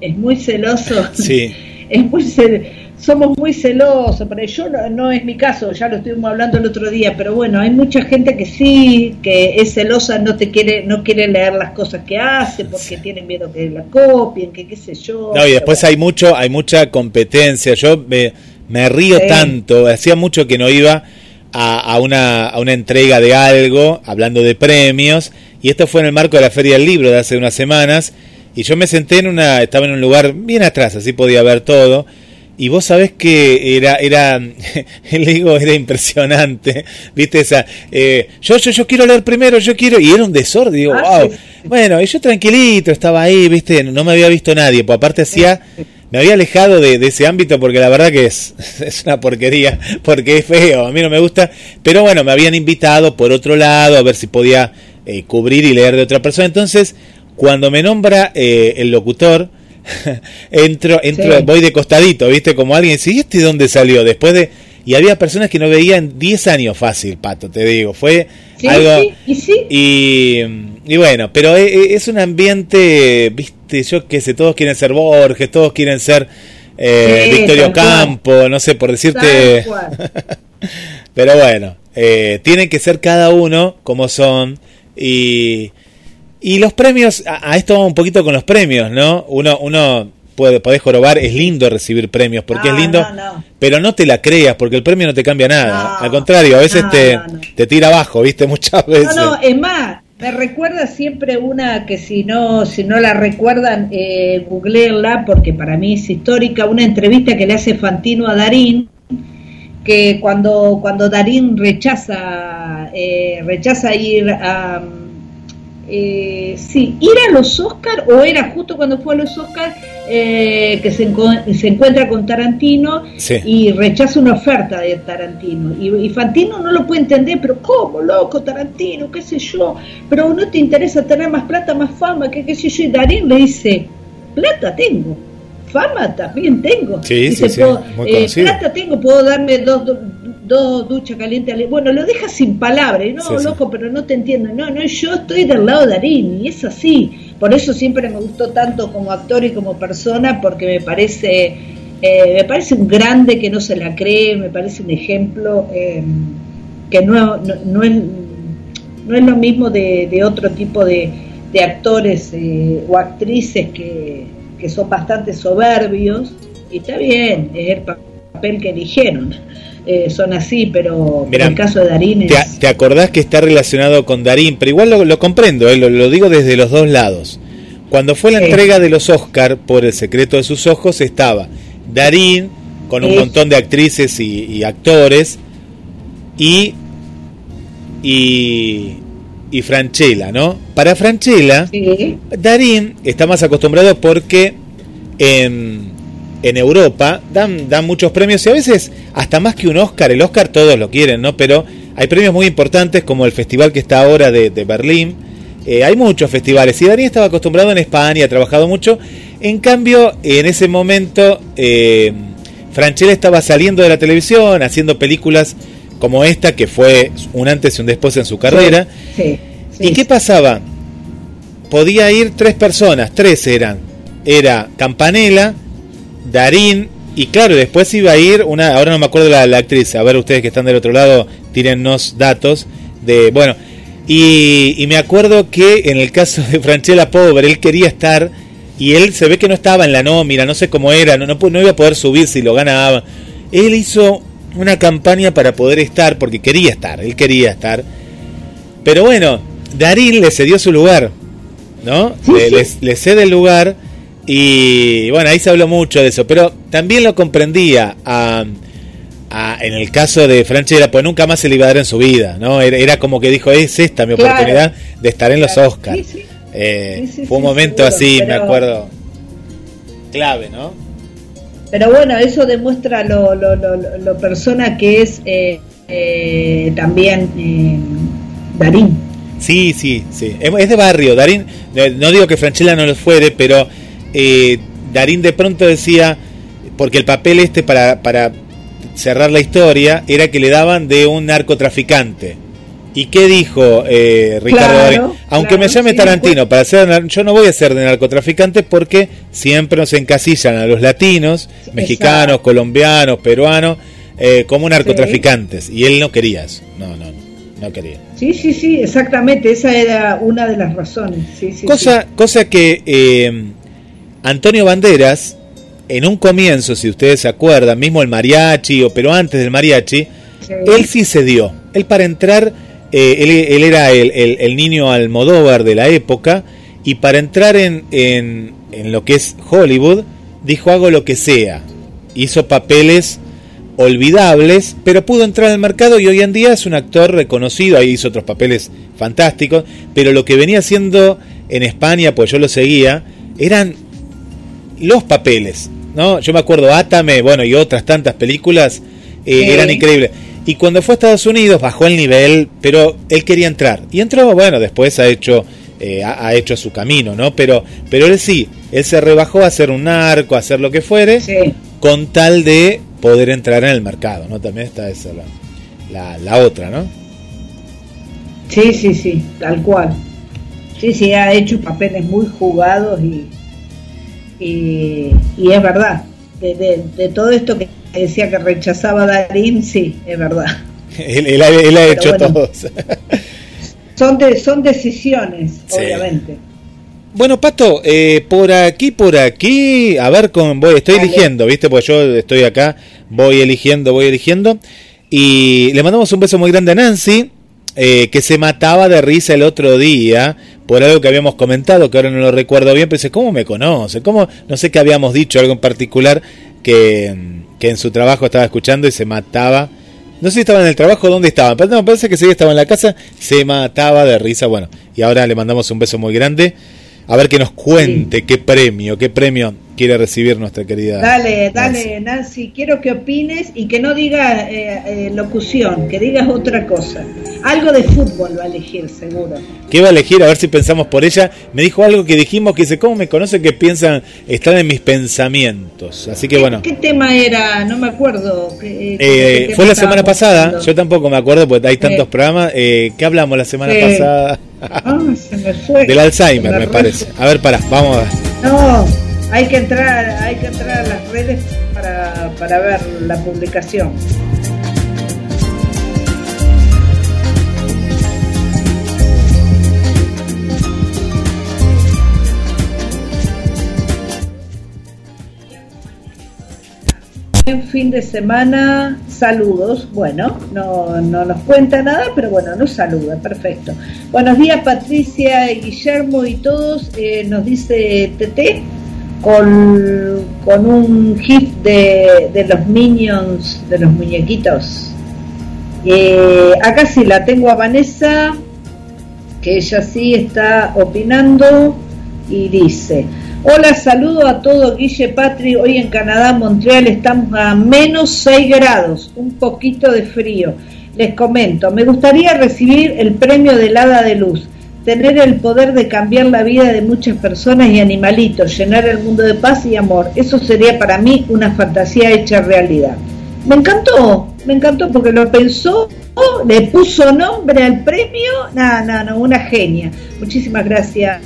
es muy celoso sí [LAUGHS] es muy cel- somos muy celosos, pero yo no, no es mi caso, ya lo estuvimos hablando el otro día, pero bueno, hay mucha gente que sí, que es celosa, no te quiere, no quiere leer las cosas que hace porque tiene miedo que la copien, que qué sé yo. No, y después hay mucho, hay mucha competencia. Yo me, me río Sí. tanto, hacía mucho que no iba a, a una, a una entrega de algo, hablando de premios, y esto fue en el marco de la Feria del Libro de hace unas semanas, y yo me senté en una, estaba en un lugar bien atrás, así podía ver todo, y vos sabés que era, era, [LAUGHS] el digo, era impresionante, [LAUGHS] viste esa, eh, yo, yo, yo quiero leer primero, yo quiero, y era un desorden, digo, Ah, wow, sí. bueno, y yo tranquilito estaba ahí, viste, no me había visto nadie, pues aparte hacía me había alejado de, de, ese ámbito porque la verdad que es, [LAUGHS] es una porquería, porque es feo, a mí no me gusta, pero bueno, me habían invitado por otro lado a ver si podía eh, cubrir y leer de otra persona. Entonces, cuando me nombra eh, el locutor, [LAUGHS] entro, entro, Sí. voy de costadito, ¿viste? Como alguien dice, ¿y este dónde salió? Después de... Y había personas que no veían 10 años fácil, Pato, te digo. Fue Sí, algo... sí, y sí. Y, bueno, pero e- e- es un ambiente, viste, yo que sé, todos quieren ser Borges, todos quieren ser eh, Sí, Victorio cual. Campo, no sé, por decirte... [LAUGHS] Pero bueno, eh, tienen que ser cada uno como son. Y, y los premios, a, a esto vamos un poquito con los premios, ¿no? Uno, uno puede, podés jorobar, es lindo recibir premios, porque No, es lindo, no, no. pero no te la creas, porque el premio no te cambia nada. Al contrario, a veces te, te tira abajo, ¿viste? [LAUGHS] Muchas veces. No, no, es más, me recuerda siempre una que si no, si no la recuerdan, eh, googleenla porque para mí es histórica, una entrevista que le hace Fantino a Darín, que cuando, cuando Darín rechaza, eh, rechaza ir a eh, sí, ir a los Oscar o era justo cuando fue a los Oscar eh, que se, se encuentra con Tarantino Sí. y rechaza una oferta de Tarantino. Y, y Fantino no lo puede entender, pero ¿cómo, loco, Tarantino? ¿Qué sé yo? Pero no te interesa tener más plata, más fama, que qué sé yo. Y Darín le dice, plata tengo, fama también tengo. Sí, Dice, sí, sí, "Puedo- eh, plata tengo, puedo darme dos, dos, duchas calientes. al- Bueno, lo deja sin palabras. No, Sí, sí. loco, pero no te entiendo. No, no, yo estoy del lado de Darín y es así. Por eso siempre me gustó tanto como actor y como persona, porque me parece, eh, me parece un grande que no se la cree, me parece un ejemplo eh, que no, no, no es, no es lo mismo de, de otro tipo de, de actores eh, o actrices que, que son bastante soberbios. Y está bien, es el pa- papel que eligieron. Eh, son así, pero Mirá, en el caso de Darín es... ¿Te, te acordás que está relacionado con Darín? Pero igual lo, lo comprendo, eh, lo, lo digo desde los dos lados. Cuando fue la Sí. entrega de los Oscar por El secreto de sus ojos estaba Darín con un montón de actrices y, y actores y y y Franchella, ¿no? Para Franchella, Sí, Darín está más acostumbrado porque en, en Europa dan, dan muchos premios y a veces hasta más que un Oscar, el Oscar todos lo quieren, ¿no? Pero hay premios muy importantes como el festival que está ahora de, de Berlín. Eh, hay muchos festivales y Darín estaba acostumbrado en España, ha trabajado mucho. En cambio, en ese momento, eh, Franchella estaba saliendo de la televisión, haciendo películas como esta, que fue un antes y un después en su carrera. sí, sí, ¿Y qué pasaba? Podía ir tres personas, tres eran. Era Campanella, Darín y claro, después iba a ir una, ahora no me acuerdo la, la actriz, a ver ustedes que están del otro lado, tírennos datos de, bueno, y, y me acuerdo que en el caso de Franchella Pobre, él quería estar y él se ve que no estaba en la nómina, no sé cómo era, no, no, no iba a poder subir si lo ganaba. Él hizo una campaña para poder estar, porque quería estar, él quería estar. Pero bueno, Darín le cedió su lugar, ¿no? Sí, le, sí. le- le cede el lugar y bueno, ahí se habló mucho de eso, pero también lo comprendía a, a- en el caso de Franchella, pues nunca más se le iba a dar en su vida, ¿no? Era, era como que dijo, es esta mi Claro. oportunidad de estar en los Claro. Oscars. Sí, sí. Eh, Sí, fue un momento seguro, así, me acuerdo, clave, ¿no? Pero bueno, eso demuestra lo, lo, lo, lo- persona que es eh, eh, también Darín. Sí, sí, sí. Es de barrio. Darín, no digo que Franchella no lo fuere, pero eh, Darín de pronto decía, porque el papel este para, para cerrar la historia era que le daban de un narcotraficante. ¿Y qué dijo eh, Ricardo Claro, Darín? Aunque me llame sí, Tarantino, para ser, yo no voy a ser de narcotraficante porque siempre nos encasillan a los latinos, mexicanos, Exacto. colombianos, peruanos, eh, como narcotraficantes. Y él no quería eso. No, no, no, no quería. Sí, sí, sí, exactamente, esa era una de las razones. Sí, sí, cosa, cosa que eh, Antonio Banderas, en un comienzo, si ustedes se acuerdan, mismo el mariachi, o pero antes del mariachi, sí. Él sí se dio. Él para entrar, eh, él, él era el, el- el niño Almodóvar de la época, y para entrar en, en, en lo que es Hollywood, dijo hago lo que sea. Hizo papeles olvidables, pero pudo entrar al mercado y hoy en día es un actor reconocido, ahí hizo otros papeles fantásticos, pero lo que venía haciendo en España, pues yo lo seguía, eran los papeles. ¿no? Yo me acuerdo Átame, bueno, y otras tantas películas eh, Sí. eran increíbles. Y cuando fue a Estados Unidos bajó el nivel, pero él quería entrar. Y entró, bueno, después ha hecho eh, ha, hecho su camino, ¿no? Pero pero él sí, él se rebajó a hacer un narco, a hacer lo que fuere, Sí. con tal de poder entrar en el mercado, ¿no? También está esa la, la, la otra, ¿no? Sí, sí, sí, tal cual. Sí, sí, ha hecho papeles muy jugados y, y, y es verdad. De, de- de todo esto que decía que rechazaba Darín, sí, es verdad. Él, él ha, él ha Pero hecho bueno. todo. [LAUGHS] Son, de, son decisiones, Sí. obviamente. Bueno, Pato, eh, por aquí, por aquí, a ver, con, voy, estoy Dale. eligiendo, ¿viste? Pues yo estoy acá, voy eligiendo, voy eligiendo. Y le mandamos un beso muy grande a Nancy, eh, que se mataba de risa el otro día por algo que habíamos comentado, que ahora no lo recuerdo bien, pero dice, ¿cómo me conoce? ¿Cómo? No sé qué habíamos dicho, algo en particular, que, que en su trabajo estaba escuchando y se mataba. No sé si estaba en el trabajo o dónde estaba, pero no, me parece que sí estaba en la casa, se mataba de risa. Bueno, y ahora le mandamos un beso muy grande. A ver que nos cuente qué premio, qué premio quiere recibir nuestra querida. Dale, Nancy. dale, Nancy, quiero que opines y que no digas eh, eh, locución, que digas otra cosa. Algo de fútbol va a elegir, seguro. ¿Qué va a elegir? A ver si pensamos por ella. Me dijo algo que dijimos que dice, ¿cómo me conoce que piensan, están en mis pensamientos? Así que bueno, ¿Qué tema era? No me acuerdo. ¿Qué- eh, qué tema fue la semana pasada, hablando? yo tampoco me acuerdo porque hay tantos programas. Eh, ¿Qué hablamos la semana pasada? Ah, se me fue. Del Alzheimer, me fue. parece. A ver, pará, vamos a ver. No, hay que entrar, hay que entrar a las redes para, para ver la publicación. Fin de semana, saludos. Bueno, no, no nos cuenta nada, pero bueno, nos saluda, perfecto. Buenos días, Patricia y Guillermo y todos. eh, nos dice TT con, con un gif de, de los minions, de los muñequitos. Eh, acá sí la tengo a Vanessa, que ella sí está opinando y dice, hola, saludo a todo Guille Patri, hoy en Canadá, Montreal, estamos a menos 6 grados, un poquito de frío. Les comento, me gustaría recibir el premio del Hada de Luz, tener el poder de cambiar la vida de muchas personas y animalitos, llenar el mundo de paz y amor. Eso sería para mí una fantasía hecha realidad. Me encantó, me encantó porque lo pensó, le puso nombre al premio, no, no, no, una genia. Muchísimas gracias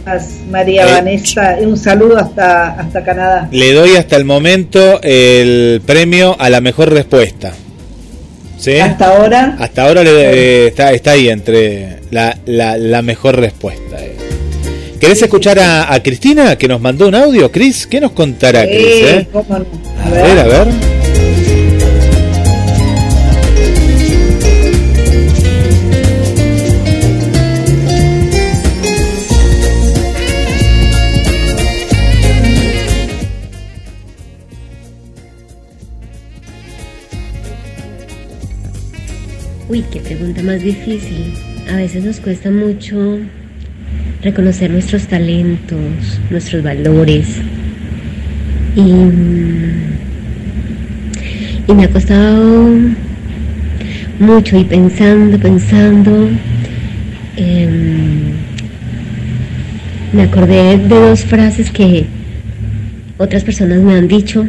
María Eh, Vanessa y un saludo hasta, hasta Canadá. Le doy hasta el momento el premio a la mejor respuesta. ¿Sí? Hasta ahora, Hasta ahora le- eh, está, está ahí entre la, la, la mejor respuesta. eh. ¿Querés escuchar a, a Cristina que nos mandó un audio? Cris, ¿qué nos contará Cris? eh. A ver, a ver. Uy, qué pregunta más difícil. A veces nos cuesta mucho reconocer nuestros talentos, nuestros valores. Y, mm, y me ha costado mucho y pensando, pensando. em, me acordé de dos frases que otras personas me han dicho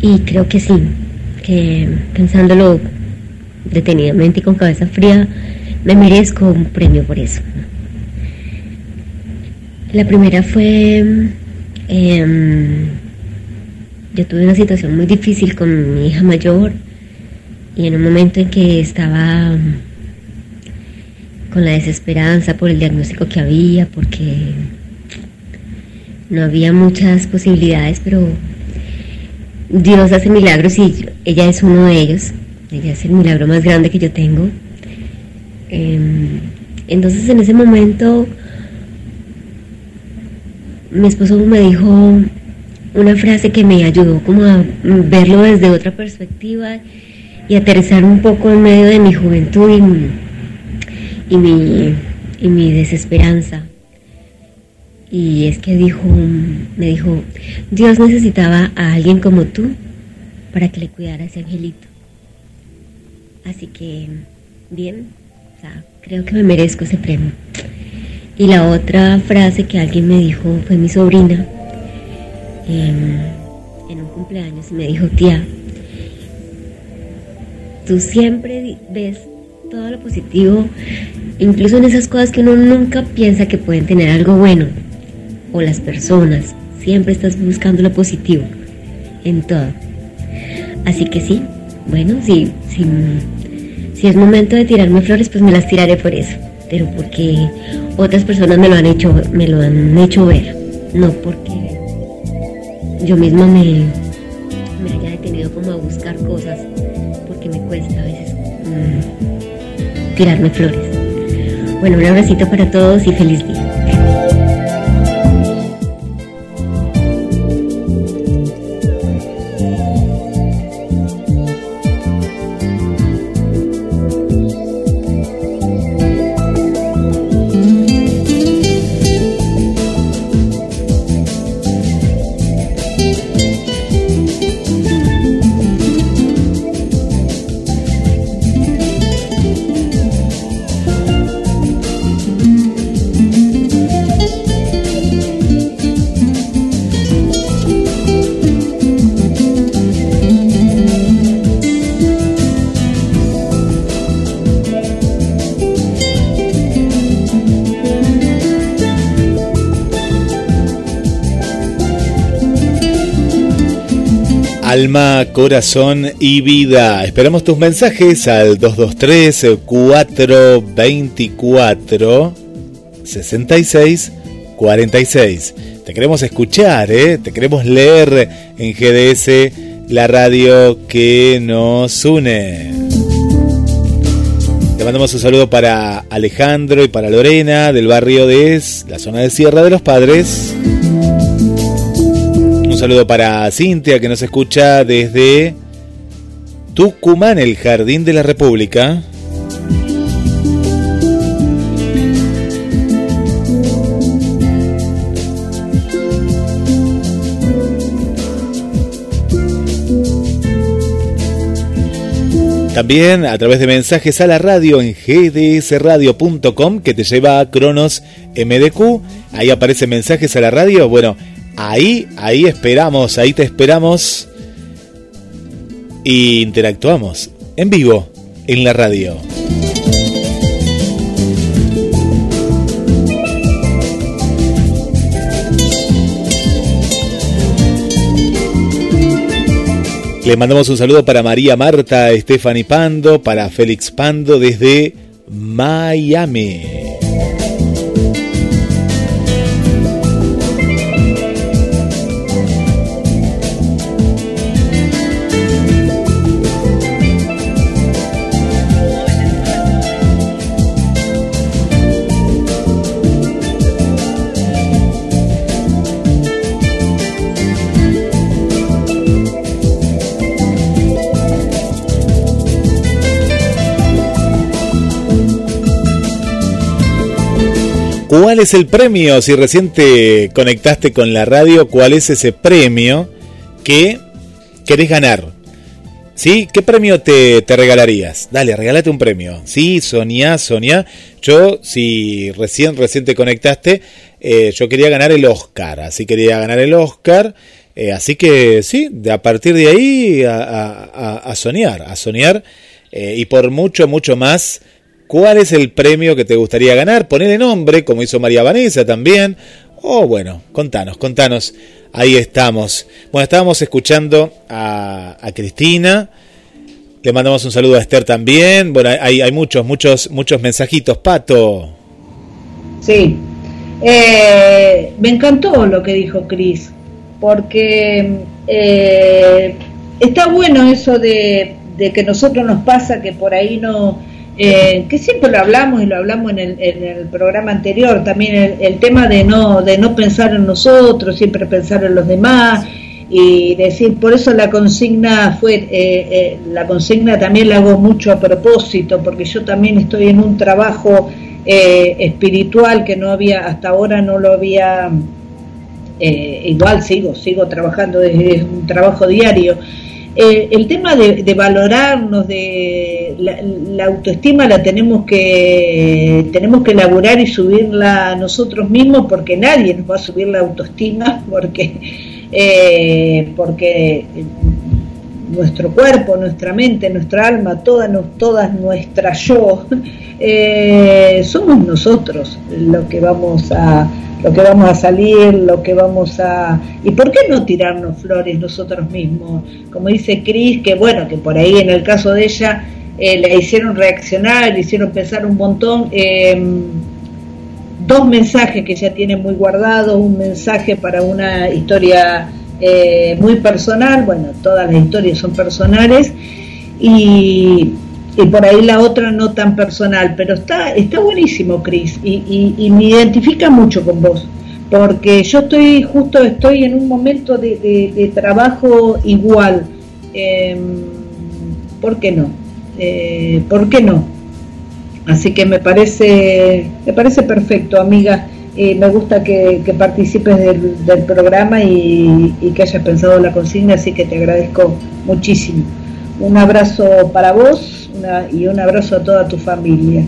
y creo que sí, que pensándolo detenidamente y con cabeza fría, me merezco un premio por eso. La primera fue, em, yo tuve una situación muy difícil con mi hija mayor y en un momento en que estaba con la desesperanza por el diagnóstico que había, porque no había muchas posibilidades, pero Dios hace milagros y ella es uno de ellos. Ella es el milagro más grande que yo tengo. Em, entonces en ese momento mi esposo me dijo una frase que me ayudó como a verlo desde otra perspectiva y aterrizar un poco en medio de mi juventud y mi, y mi desesperanza. Y es que dijo, me dijo, Dios necesitaba a alguien como tú para que le cuidara a ese angelito. Así que, bien, o sea, creo que me merezco ese premio. Y la otra frase que alguien me dijo fue mi sobrina em, en un cumpleaños y me dijo, tía, tú siempre ves todo lo positivo, incluso en esas cosas que uno nunca piensa que pueden tener algo bueno, o las personas, siempre estás buscando lo positivo en todo. Así que sí, bueno, sí, sí, si es momento de tirarme flores, pues me las tiraré por eso, pero porque otras personas me lo han hecho, me lo han hecho ver, no porque yo misma me, haya detenido como a buscar cosas, porque me cuesta a veces mm, tirarme flores. Bueno, un abracito para todos y feliz día. Corazón y vida. Esperamos tus mensajes al 223 424 66 46. Te queremos escuchar, ¿eh? te queremos leer en GDS, la radio que nos une. Te mandamos un saludo para Alejandro y para Lorena del barrio de la zona de Sierra de los Padres. Un saludo para Cintia que nos escucha desde Tucumán, el Jardín de la República. También a través de mensajes a la radio en gdsradio.com que te lleva a Cronos MDQ. Ahí aparece mensajes a la radio. Bueno, Ahí, ahí esperamos, ahí te esperamos. E interactuamos en vivo en la radio. Le mandamos un saludo para María Marta, Stephanie Pando, para Félix Pando desde Miami. ¿Cuál es el premio? Si recién te conectaste con la radio, ¿cuál es ese premio que querés ganar? ¿Sí? ¿Qué premio te, regalarías? Dale, regálate un premio. Sí, Sonia, Sonia. Yo, si recién, recién te conectaste, eh, yo quería ganar el Oscar. Así quería ganar el Oscar. Eh, así que sí, de, a partir de ahí a, soñar, a soñar. Eh, y por mucho, mucho más ¿Cuál es el premio que te gustaría ganar? Ponele nombre, como hizo María Vanessa también. O bueno, contanos, contanos. Ahí estamos. Bueno, estábamos escuchando a, Cristina. Le mandamos un saludo a Esther también. Bueno, hay, hay muchos, muchos, muchos mensajitos. Pato. Sí. Eh, me encantó lo que dijo Cris, porque eh, está bueno eso de, de que nosotros nos pasa que por ahí no eh, que siempre lo hablamos y lo hablamos en el, en el programa anterior, también el, tema de no, de no pensar en nosotros, siempre pensar en los demás y decir, por eso la consigna fue, eh, eh, la consigna también la hago mucho a propósito, porque yo también estoy en un trabajo eh, espiritual que no había, hasta ahora no lo había, eh, igual sigo, sigo trabajando, es un trabajo diario. Eh, el tema de, valorarnos, de la, autoestima la tenemos que tenemos que elaborar y subirla nosotros mismos porque nadie nos va a subir la autoestima [LAUGHS] porque porque nuestro cuerpo, nuestra mente, nuestra alma, todas, todas nuestras yo, [LAUGHS] eh, somos nosotros lo que vamos a lo que vamos a salir, lo que vamos a... ¿Y por qué no tirarnos flores nosotros mismos? Como dice Cris, que bueno, que por ahí en el caso de ella eh, le hicieron reaccionar, le hicieron pensar un montón. Em, dos mensajes que ya tiene muy guardados, un mensaje para una historia eh, muy personal, bueno, todas las historias son personales, y, por ahí la otra no tan personal, pero está, está buenísimo, Cris, y, me identifica mucho con vos, porque yo estoy justo, estoy en un momento de, trabajo igual, eh, ¿por qué no? Eh, ¿Por qué no? Así que me parece, me parece perfecto, amiga me gusta que, participes del, programa y, que hayas pensado la consigna, así que te agradezco muchísimo. Un abrazo para vos y un abrazo a toda tu familia.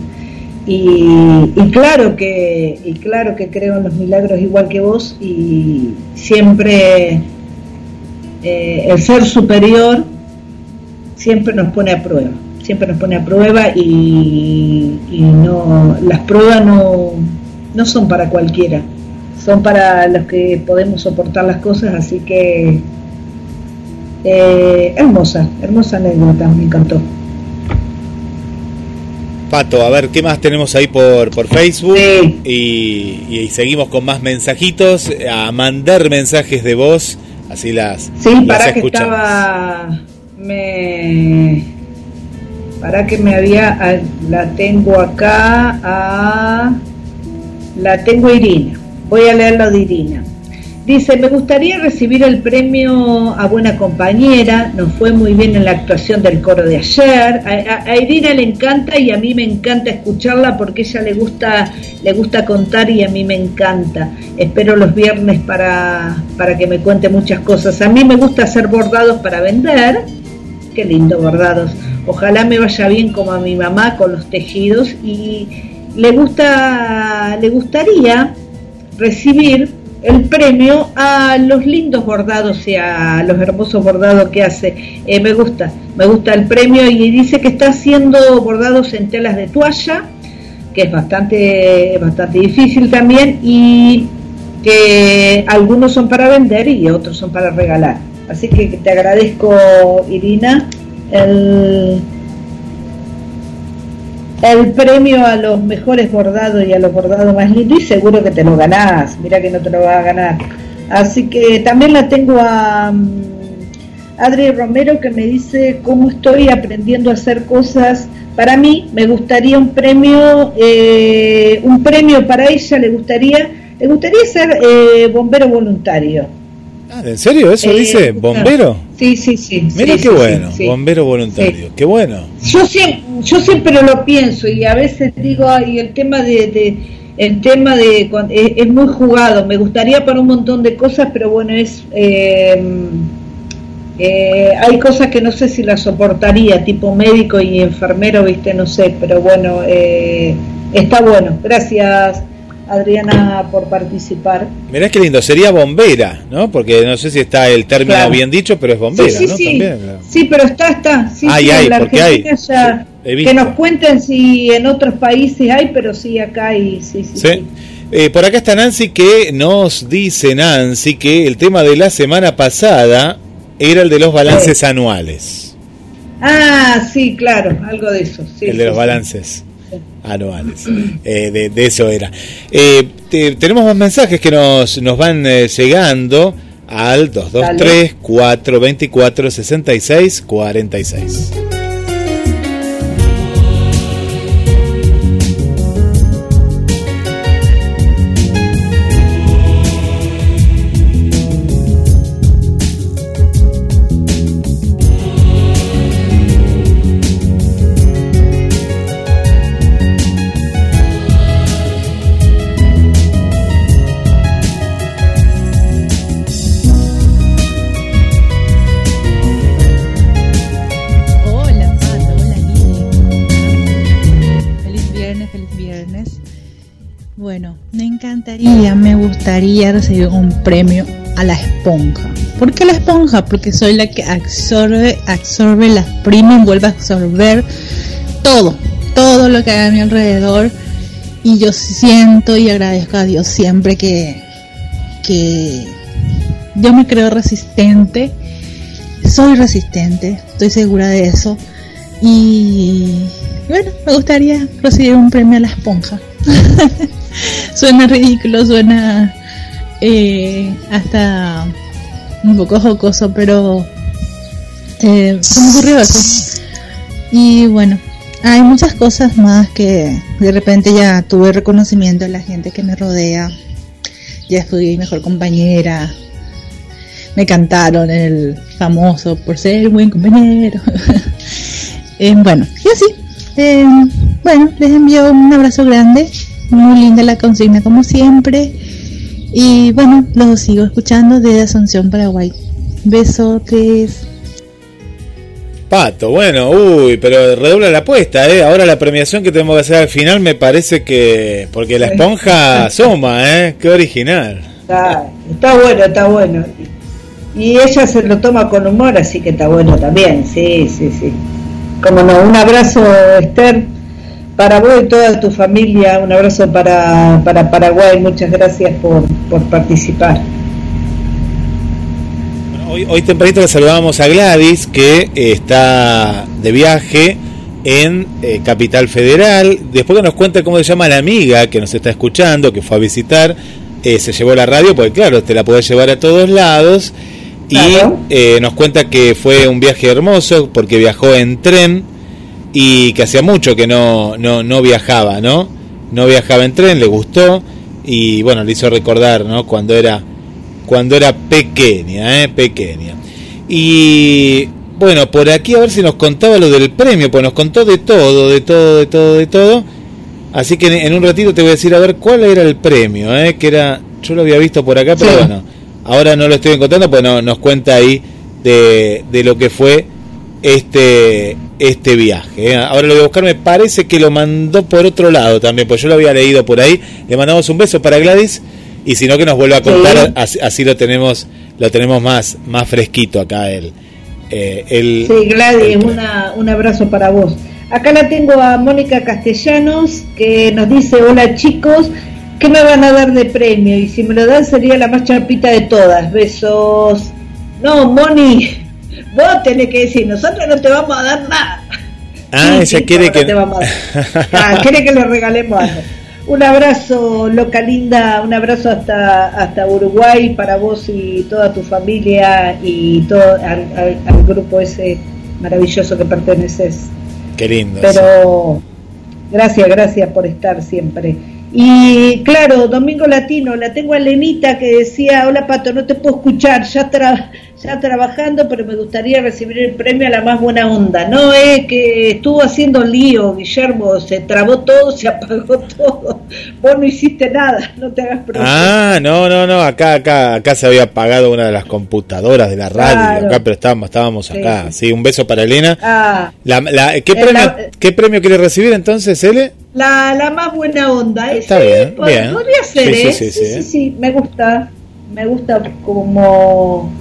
Y, claro que y claro que creo en los milagros igual que vos y siempre eh, el ser superior siempre nos pone a prueba siempre nos pone a prueba y, y no las pruebas no no son para cualquiera, son para los que podemos soportar las cosas, así que eh, hermosa, hermosa anécdota, me encantó. Pato, a ver, ¿qué más tenemos ahí por, por Facebook? Y, seguimos con más mensajitos, a mandar mensajes de voz, así las, sí, para que estaba, me, para que me había, la tengo acá, a la tengo Irina. Voy a leer la de Irina. Dice, me gustaría recibir el premio a buena compañera, nos fue muy bien en la actuación del coro de ayer. A, Irina le encanta y a mí me encanta escucharla porque ella le gusta, le gusta contar y a mí me encanta. Espero los viernes para, para que me cuente muchas cosas. A mí me gusta hacer bordados para vender. Qué lindo bordados. Ojalá me vaya bien como a mi mamá con los tejidos y le gusta, le gustaría recibir el premio a los lindos bordados y a los hermosos bordados que hace. Eh, me gusta, me gusta el premio y dice que está haciendo bordados en telas de toalla, que es bastante, bastante difícil también, y que algunos son para vender y otros son para regalar. Así que te agradezco, Irina, el el premio a los mejores bordados y a los bordados más lindos y seguro que te lo ganás, mira que no te lo vas a ganar. Así que también la tengo a um, Adri Romero que me dice cómo estoy aprendiendo a hacer cosas. Para mí me gustaría un premio, eh, un premio para ella, le gustaría, le gustaría ser eh, bombero voluntario. Ah, ¿En serio eso eh, dice? ¿Bombero? Sí, sí, sí. Mira qué bueno, bombero voluntario, qué bueno. Yo siempre, yo siempre lo pienso y a veces digo, ay, el tema de, el tema de es, muy jugado, me gustaría para un montón de cosas, pero bueno, es eh, eh, hay cosas que no sé si las soportaría, tipo médico y enfermero, viste, no sé, pero bueno, está bueno. Gracias. Adriana, por participar. Mirá qué lindo, sería bombera, ¿no? Porque no sé si está el término bien dicho, pero es bombera, sí, sí, ¿no? Sí. pero está, está. Sí, hay, hay, porque hay. que nos cuenten si en otros países hay, pero sí, acá hay, sí, sí. sí. Eh, por acá está Nancy que nos dice, Nancy, que el tema de la semana pasada era el de los balances anuales. Ah, sí, claro, algo de eso. el de los balances anuales. Eh, de, eso era. Eh, tenemos más mensajes que nos, nos van eh, llegando al 223 424 66 46. Me gustaría recibir un premio a la esponja. ¿Por qué la esponja? Porque soy la que absorbe, absorbe, las primas, vuelve a absorber todo, todo lo que hay a mi alrededor. Y yo siento y agradezco a Dios siempre que, que yo me creo resistente. Soy resistente, estoy segura de eso. Y bueno, me gustaría recibir un premio a la esponja. [LAUGHS] suena ridículo, suena eh, hasta un poco jocoso, pero eh, se me ocurrió eso. Y bueno, hay muchas cosas más que de repente ya tuve reconocimiento de la gente que me rodea. Ya fui mejor compañera. Me cantaron el famoso por ser buen compañero. [LAUGHS] eh, bueno, y así. Bueno, les envío un abrazo grande. Muy linda la consigna como siempre. Y bueno, los sigo escuchando desde Asunción, Paraguay. Besotes. Pato, bueno, uy, pero redobla la apuesta, ¿eh? Ahora la premiación que tenemos que hacer al final me parece que... Porque la esponja [LAUGHS] asoma, ¿eh? Qué original. Está, está bueno, está bueno. Y ella se lo toma con humor, así que está bueno también, sí, sí, sí. Como no, un abrazo, Esther, para vos y toda tu familia, un abrazo para, para Paraguay, muchas gracias por, por participar. Hoy, hoy tempranito le saludábamos a Gladys, que eh, está de viaje en eh, Capital Federal. Después que nos cuenta cómo se llama la amiga que nos está escuchando, que fue a visitar, eh, se llevó la radio, porque claro, te la podés llevar a todos lados. Claro. Y eh, nos cuenta que fue un viaje hermoso, porque viajó en tren y que hacía mucho que no, no, no viajaba, ¿no? No viajaba en tren, le gustó y bueno, le hizo recordar, ¿no? Cuando era cuando era pequeña, ¿eh? pequeña. Y bueno, por aquí a ver si nos contaba lo del premio, pues nos contó de todo, de todo, de todo, de todo. Así que en, un ratito te voy a decir a ver cuál era el premio, ¿eh? que era, yo lo había visto por acá, pero Sí. bueno, ahora no lo estoy encontrando, pues no, nos cuenta ahí de, de lo que fue este este viaje. ¿eh? Ahora lo voy a buscar, me parece que lo mandó por otro lado también, pues yo lo había leído por ahí. Le mandamos un beso para Gladys y si no que nos vuelva a contar, Sí. así, lo tenemos lo tenemos más más fresquito acá el eh, el Sí, Gladys, el- una, un abrazo para vos. Acá la tengo a Mónica Castellanos, que nos dice, hola chicos, ¿qué me van a dar de premio? Y si me lo dan sería la más chapita de todas. Besos. No, Moni, vos tenés que decir, nosotros no te vamos a dar nada. Ah, ella quiere que te vamos a- Ah, quiere que le regalemos algo. Un abrazo, loca linda, un abrazo hasta hasta Uruguay para vos y toda tu familia y todo al, al- al grupo ese maravilloso que perteneces. Qué lindo. sí. Pero gracias, gracias por estar siempre. Y claro, Domingo Latino, la tengo a Lenita que decía, hola Pato, no te puedo escuchar, ya, tra ya trabajando, pero me gustaría recibir el premio a la más buena onda. No, es que estuvo haciendo lío, Guillermo, se trabó todo, [LAUGHS] se apagó todo. Vos no hiciste nada, no te hagas problema. Ah, no, no, no, acá, acá, acá se había apagado una de las computadoras de la radio, Claro. acá, pero estábamos, estábamos acá. Sí, sí. un beso para Elena. Ah, La, la- ¿qué, premio, la- ¿Qué premio quiere recibir entonces, Ele? La, la más buena onda. Está Ese, bien, pod- bien. Podría ser, Sí, sí, ¿eh? sí, Sí, sí, sí, ¿eh? sí, me gusta. Me gusta como...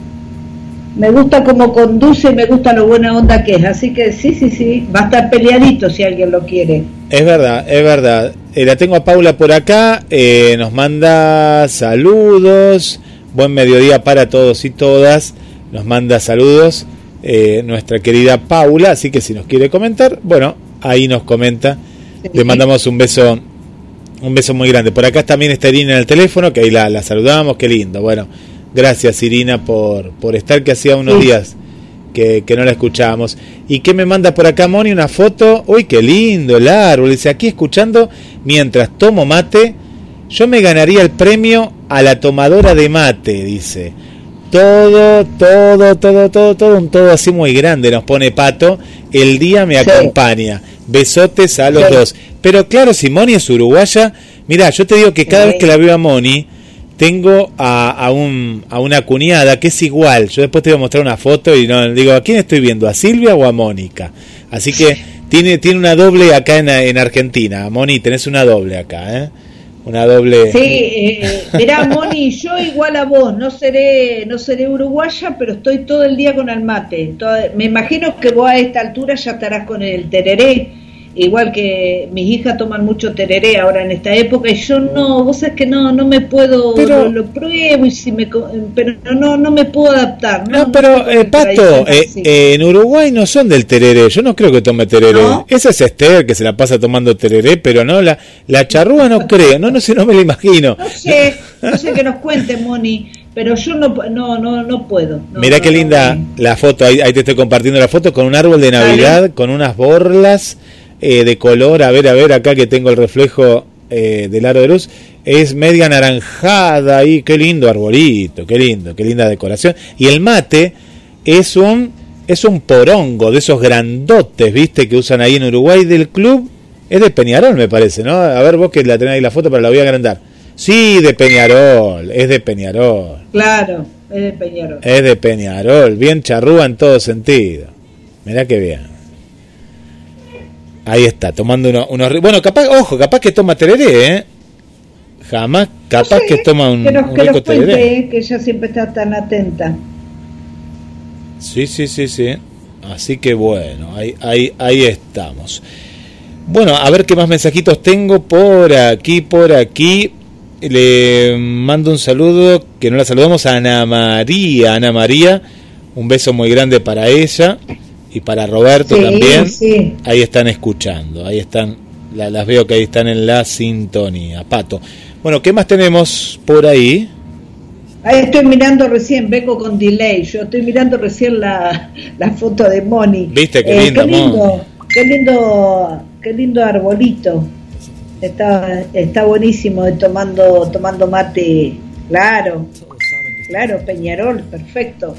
Me gusta como conduce y me gusta lo buena onda que es. Así que sí, sí, sí. Va a estar peleadito si alguien lo quiere. Es verdad, es verdad. Eh, la tengo a Paula por acá, eh, nos manda saludos, buen mediodía para todos y todas, nos manda saludos eh, nuestra querida Paula, así que si nos quiere comentar, bueno, ahí nos comenta, le mandamos un beso, un beso muy grande. Por acá también está Irina en el teléfono, que ahí la, la saludamos, qué lindo. Bueno, gracias Irina por, por estar que hacía unos Sí. días que, que no la escuchábamos. ¿Y qué me manda por acá, Moni? Una foto. Uy, qué lindo el árbol. Dice, aquí escuchando mientras tomo mate, yo me ganaría el premio a la tomadora de mate, dice. Todo, todo, todo, todo, todo, un todo así muy grande nos pone Pato. El día me Sí. Besotes a los Sí. dos. Pero claro, si Moni es uruguaya, mira, yo te digo que cada Sí. vez que la veo a Moni, tengo a, a, un, a una cuñada que es igual. Yo después te voy a mostrar una foto y no digo, ¿a quién estoy viendo? ¿A Silvia o a Mónica? Así que tiene, tiene una doble acá en, en Argentina. Moni, tenés una doble acá, ¿eh? Una doble. Sí, eh, mirá, Moni, yo igual a vos, no seré, no seré uruguaya, pero estoy todo el día con el mate. Me imagino que vos a esta altura ya estarás con el tereré, igual que mis hijas toman mucho tereré ahora en esta época, y yo no, vos sabés que no, no me puedo, Pero- lo, lo pruebo, y si me, pero no, no me puedo adaptar. No, No, pero eh, Pato, eh, eh, en Uruguay no son del tereré. Yo no creo que tome tereré. ¿No? Esa es Esther que se la pasa tomando tereré, pero no la la charrúa no creo. No, no sé, no me la imagino. No sé, [LAUGHS] no sé que nos cuente, Moni, pero yo no, no, no, no puedo. No, Mirá qué no, linda la foto, ahí, ahí te estoy compartiendo la foto con un árbol de. Navidad, con unas borlas eh, de color, a ver, a ver, acá que tengo el reflejo eh, del aro de luz, es media naranjada ahí, qué lindo arbolito, qué lindo, qué linda decoración. Y el mate es un, es un porongo de esos grandotes, viste, que usan ahí en Uruguay del club, es de Peñarol me parece, ¿no? A ver vos que la tenés ahí la foto, pero la voy a agrandar. Sí, de Peñarol, es de Peñarol. Claro, es de Peñarol. Es de Peñarol, bien charrúa en todo sentido. Mirá qué bien. Ahí está, tomando uno- unos... Bueno, capaz, ojo, capaz que toma tereré, ¿eh? Jamás, capaz No sé, que toma un, que un que nos rico cuente, tereré. eh, que ella siempre está tan atenta. Sí, sí, sí, sí. Así que bueno, ahí, ahí, ahí estamos. Bueno, a ver qué más mensajitos tengo por aquí, por aquí. Le mando un saludo, que no la saludamos, a Ana María. Ana María, un beso muy grande para ella y para Roberto Sí, también. sí. Ahí están escuchando, ahí están, la- las veo que ahí están en la sintonía. Pato. Bueno, ¿qué más tenemos por ahí? Ahí estoy mirando recién, vengo con delay, yo estoy mirando recién la, la foto de Moni. Eh, Viste, qué lindo, qué lindo, Moni. qué lindo, qué lindo arbolito. Está, está buenísimo eh, tomando, tomando mate, claro, claro, Peñarol, perfecto.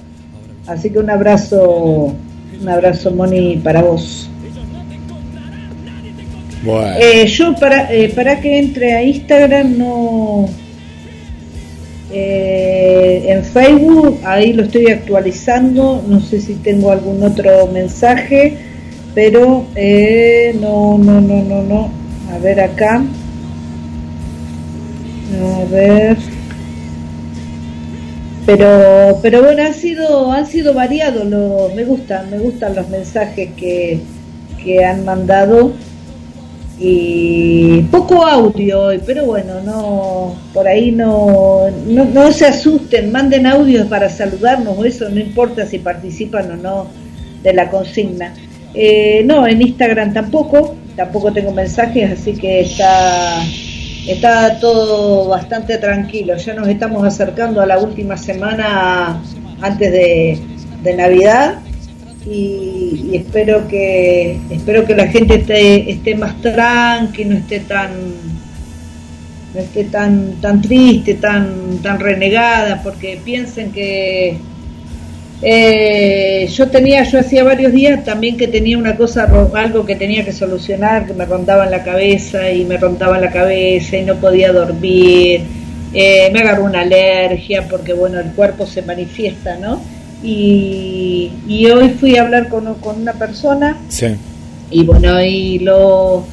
Así que un abrazo, un abrazo Moni para vos. Bueno. Eh, yo para, eh, para que entre a Instagram no... eh, en Facebook, ahí lo estoy actualizando, no sé si tengo algún otro mensaje, pero no, no, no, no, no. A ver acá. A ver. Pero, pero bueno, han sido, han sido variados, los, me gustan, me gustan los mensajes que, que han mandado y poco audio hoy, pero bueno, no, por ahí no, no, no se asusten, manden audios para saludarnos, o eso no importa si participan o no de la consigna. Eh, no, en Instagram tampoco, tampoco tengo mensajes, así que está, está todo bastante tranquilo. Ya nos estamos acercando a la última semana antes de, Navidad y, y espero que espero que la gente esté, esté más tranqui, no esté tan no esté tan tan triste, tan tan renegada, porque piensen que eh, yo tenía, yo hacía varios días también que tenía una cosa, algo que tenía que solucionar, que me rondaba en la cabeza y me rondaba en la cabeza y no podía dormir, eh, me agarró una alergia porque bueno, el cuerpo se manifiesta, ¿no? Y, y hoy fui a hablar con, con una persona Sí. y bueno, y lo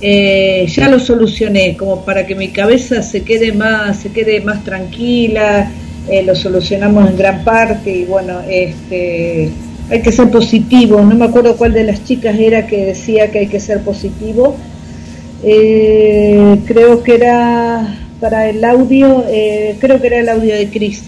eh, ya lo solucioné como para que mi cabeza se quede más, se quede más tranquila, eh, lo solucionamos en gran parte y bueno, este hay que ser positivo, no me acuerdo cuál de las chicas era que decía que hay que ser positivo, Eh, creo que era para el audio, eh, creo que era el audio de Cris.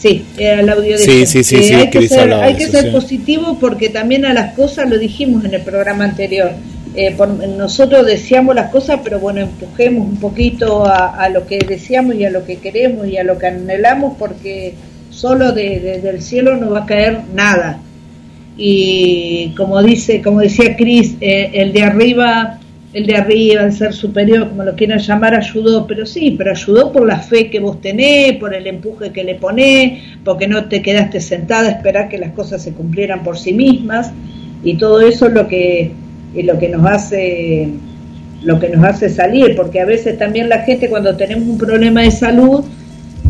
Sí, era el audio de Sí, sí, sí, Que sí, hay que Cris ser, hay que ser sí. positivo porque también a las cosas lo dijimos en el programa anterior. Eh, por- nosotros deseamos las cosas, pero bueno, empujemos un poquito a, lo que deseamos y a lo que queremos y a lo que anhelamos, porque solo de- de- del cielo no va a caer nada. Y como dice, como decía Cris, eh, el de arriba, el de arriba, el ser superior, como lo quieran llamar, ayudó, pero sí, pero ayudó por la fe que vos tenés, por el empuje que le ponés, porque no te quedaste sentada a esperar que las cosas se cumplieran por sí mismas, y todo eso es lo que es lo que nos hace lo que nos hace salir, porque a veces también la gente cuando tenemos un problema de salud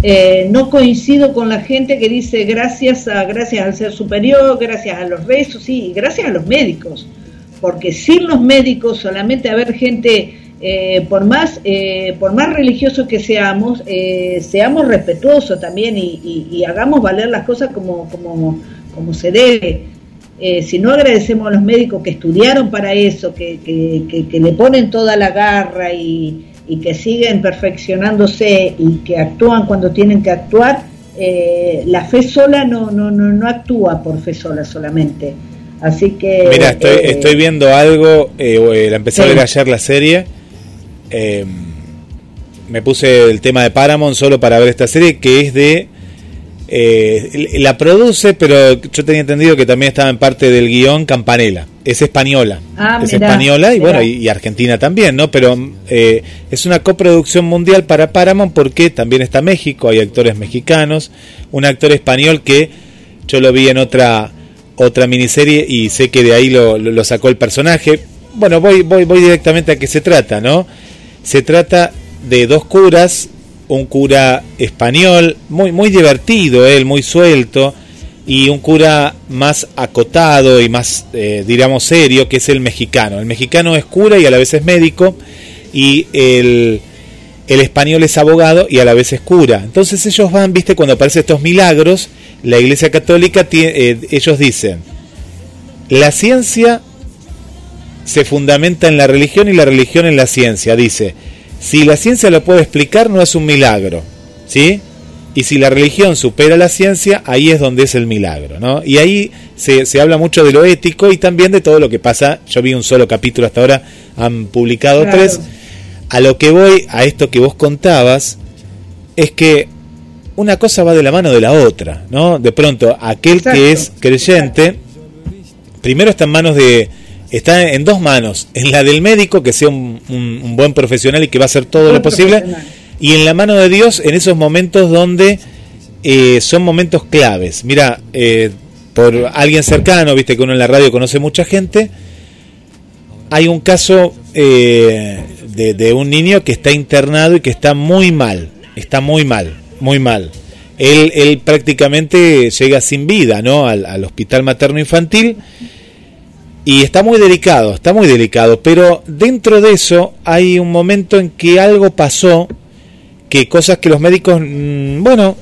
eh, no coincido con la gente que dice gracias a gracias al ser superior, gracias a los rezos, sí, y gracias a los médicos, porque sin los médicos solamente haber gente eh, por más eh, por más religiosos que seamos, eh, seamos respetuosos también y, y- y hagamos valer las cosas como, como, como se debe. Eh, si no agradecemos a los médicos que estudiaron para eso, que, que, que- que le ponen toda la garra y, y que siguen perfeccionándose y que actúan cuando tienen que actuar, eh, la fe sola no, no, no, no actúa por fe sola solamente. Así que... Mira, estoy, eh, estoy viendo algo, la empecé a ver ayer la serie. eh, me puse el tema de Paramount solo para ver esta serie, que es de... eh, la produce, pero yo tenía entendido que también estaba en parte del guion Campanella. Es española. Ah, es mirá, española y mirá. bueno, y, y argentina también, ¿no? Pero eh, es una coproducción mundial para Paramount porque también está México, hay actores mexicanos, un actor español que yo lo vi en otra otra miniserie y sé que de ahí lo, lo- lo sacó el personaje. Bueno, voy, voy, voy directamente a qué se trata, ¿no? Se trata de dos curas, un cura español, muy, muy divertido él, muy suelto, y un cura más acotado y más, eh, diríamos, serio, que es el mexicano. El mexicano es cura y a la vez es médico, y el, el español es abogado y a la vez es cura. Entonces ellos van, viste, cuando aparecen estos milagros, la Iglesia Católica, eh, ellos dicen, la ciencia se fundamenta en la religión y la religión en la ciencia. Dice, si la ciencia lo puede explicar, no es un milagro, ¿sí? Y si la religión supera la ciencia, ahí es donde es el milagro, ¿no? Y ahí se, se habla mucho de lo ético y también de todo lo que pasa. Yo vi un solo capítulo hasta ahora, han publicado Claro. tres. A lo que voy, a esto que vos contabas, es que una cosa va de la mano de la otra, ¿no? De pronto, aquel Exacto, que es creyente, primero está en manos de, está en dos manos, en la del médico, que sea un, un- un buen profesional y que va a hacer todo lo posible, y en la mano de Dios en esos momentos donde eh, son momentos claves. Mira, eh, por alguien cercano, viste que uno en la radio conoce mucha gente, hay un caso eh, de, de un niño que está internado y que está muy mal, está muy mal, muy mal. Él, él prácticamente llega sin vida ¿no? al, al hospital materno infantil y está muy delicado, está muy delicado, pero dentro de eso hay un momento en que algo pasó, que cosas que los médicos, mm, bueno,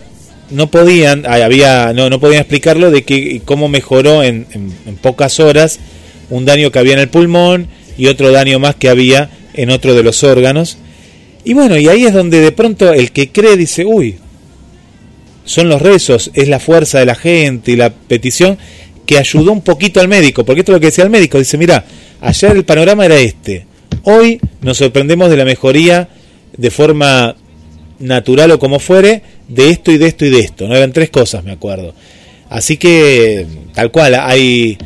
no podían, ah, había, no, no podían explicarlo de que cómo mejoró en, en- en pocas horas un daño que había en el pulmón y otro daño más que había en otro de los órganos. Y bueno, y ahí es donde de pronto el que cree dice, uy, son los rezos, es la fuerza de la gente y la petición que ayudó un poquito al médico, porque esto es lo que decía el médico, dice, mira, ayer el panorama era este, hoy nos sorprendemos de la mejoría de forma natural o como fuere, de esto y de esto y de esto, no eran tres cosas, me acuerdo. Así que, tal cual, hay,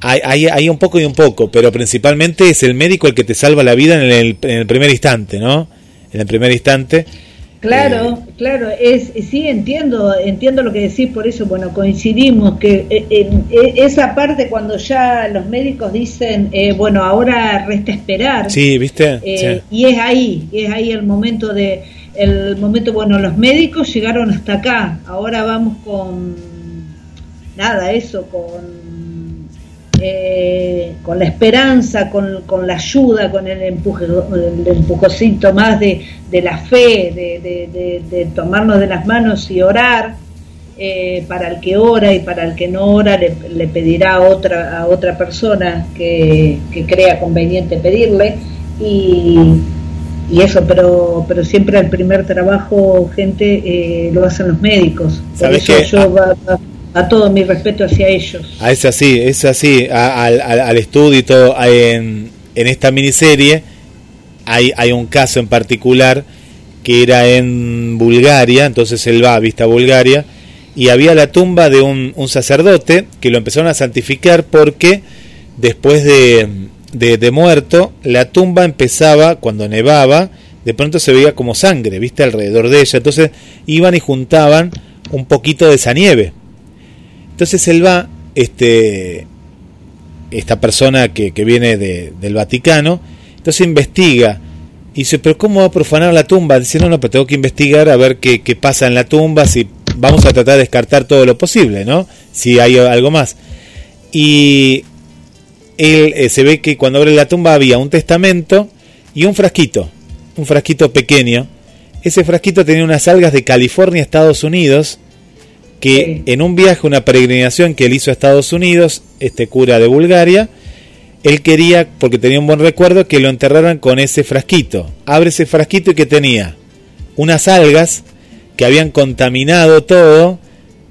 hay, hay, hay un poco y un poco, pero principalmente es el médico el que te salva la vida en el, en el primer instante, ¿no? En el primer instante. Claro, claro, es sí entiendo, entiendo lo que decís, por eso bueno coincidimos que eh, en, eh, esa parte cuando ya los médicos dicen eh, bueno ahora resta esperar Sí, ¿viste? eh, Sí. y es ahí, y es ahí el momento de el momento bueno los médicos llegaron hasta acá, ahora vamos con nada eso con eh, con la esperanza, con, con la ayuda, con el, empuje, el empujocito más de, de la fe, de, de, tomarnos de las manos y orar. Eh, para el que ora y para el que no ora le, le pedirá a otra, a otra persona que, que crea conveniente pedirle y, y eso, pero, pero siempre el primer trabajo, gente, eh, lo hacen los médicos. Por ¿Sabes eso yo va- va- a todo mi respeto hacia ellos. Ah, es así, es así, al, estudio y todo. En, esta miniserie hay, hay un caso en particular que era en Bulgaria, entonces él va, vista a Bulgaria, y había la tumba de un, sacerdote que lo empezaron a santificar porque después de, de, de muerto, la tumba empezaba, cuando nevaba, de pronto se veía como sangre, viste, alrededor de ella. Entonces iban y juntaban un poquito de esa nieve. Entonces él va, este, esta persona que, que viene de- del Vaticano, entonces investiga y dice, pero ¿cómo va a profanar la tumba? Dice, no, no, pero tengo que investigar a ver qué, pasa en la tumba, si vamos a tratar de descartar todo lo posible, ¿no? Si hay algo más. Y él eh, se ve que cuando abre la tumba había un testamento y un frasquito, un frasquito pequeño. Ese frasquito tenía unas algas de California, Estados Unidos, que en un viaje, una peregrinación que él hizo a Estados Unidos, este cura de Bulgaria, él quería, porque tenía un buen recuerdo, que lo enterraran con ese frasquito. Abre ese frasquito y que tenía unas algas que habían contaminado todo,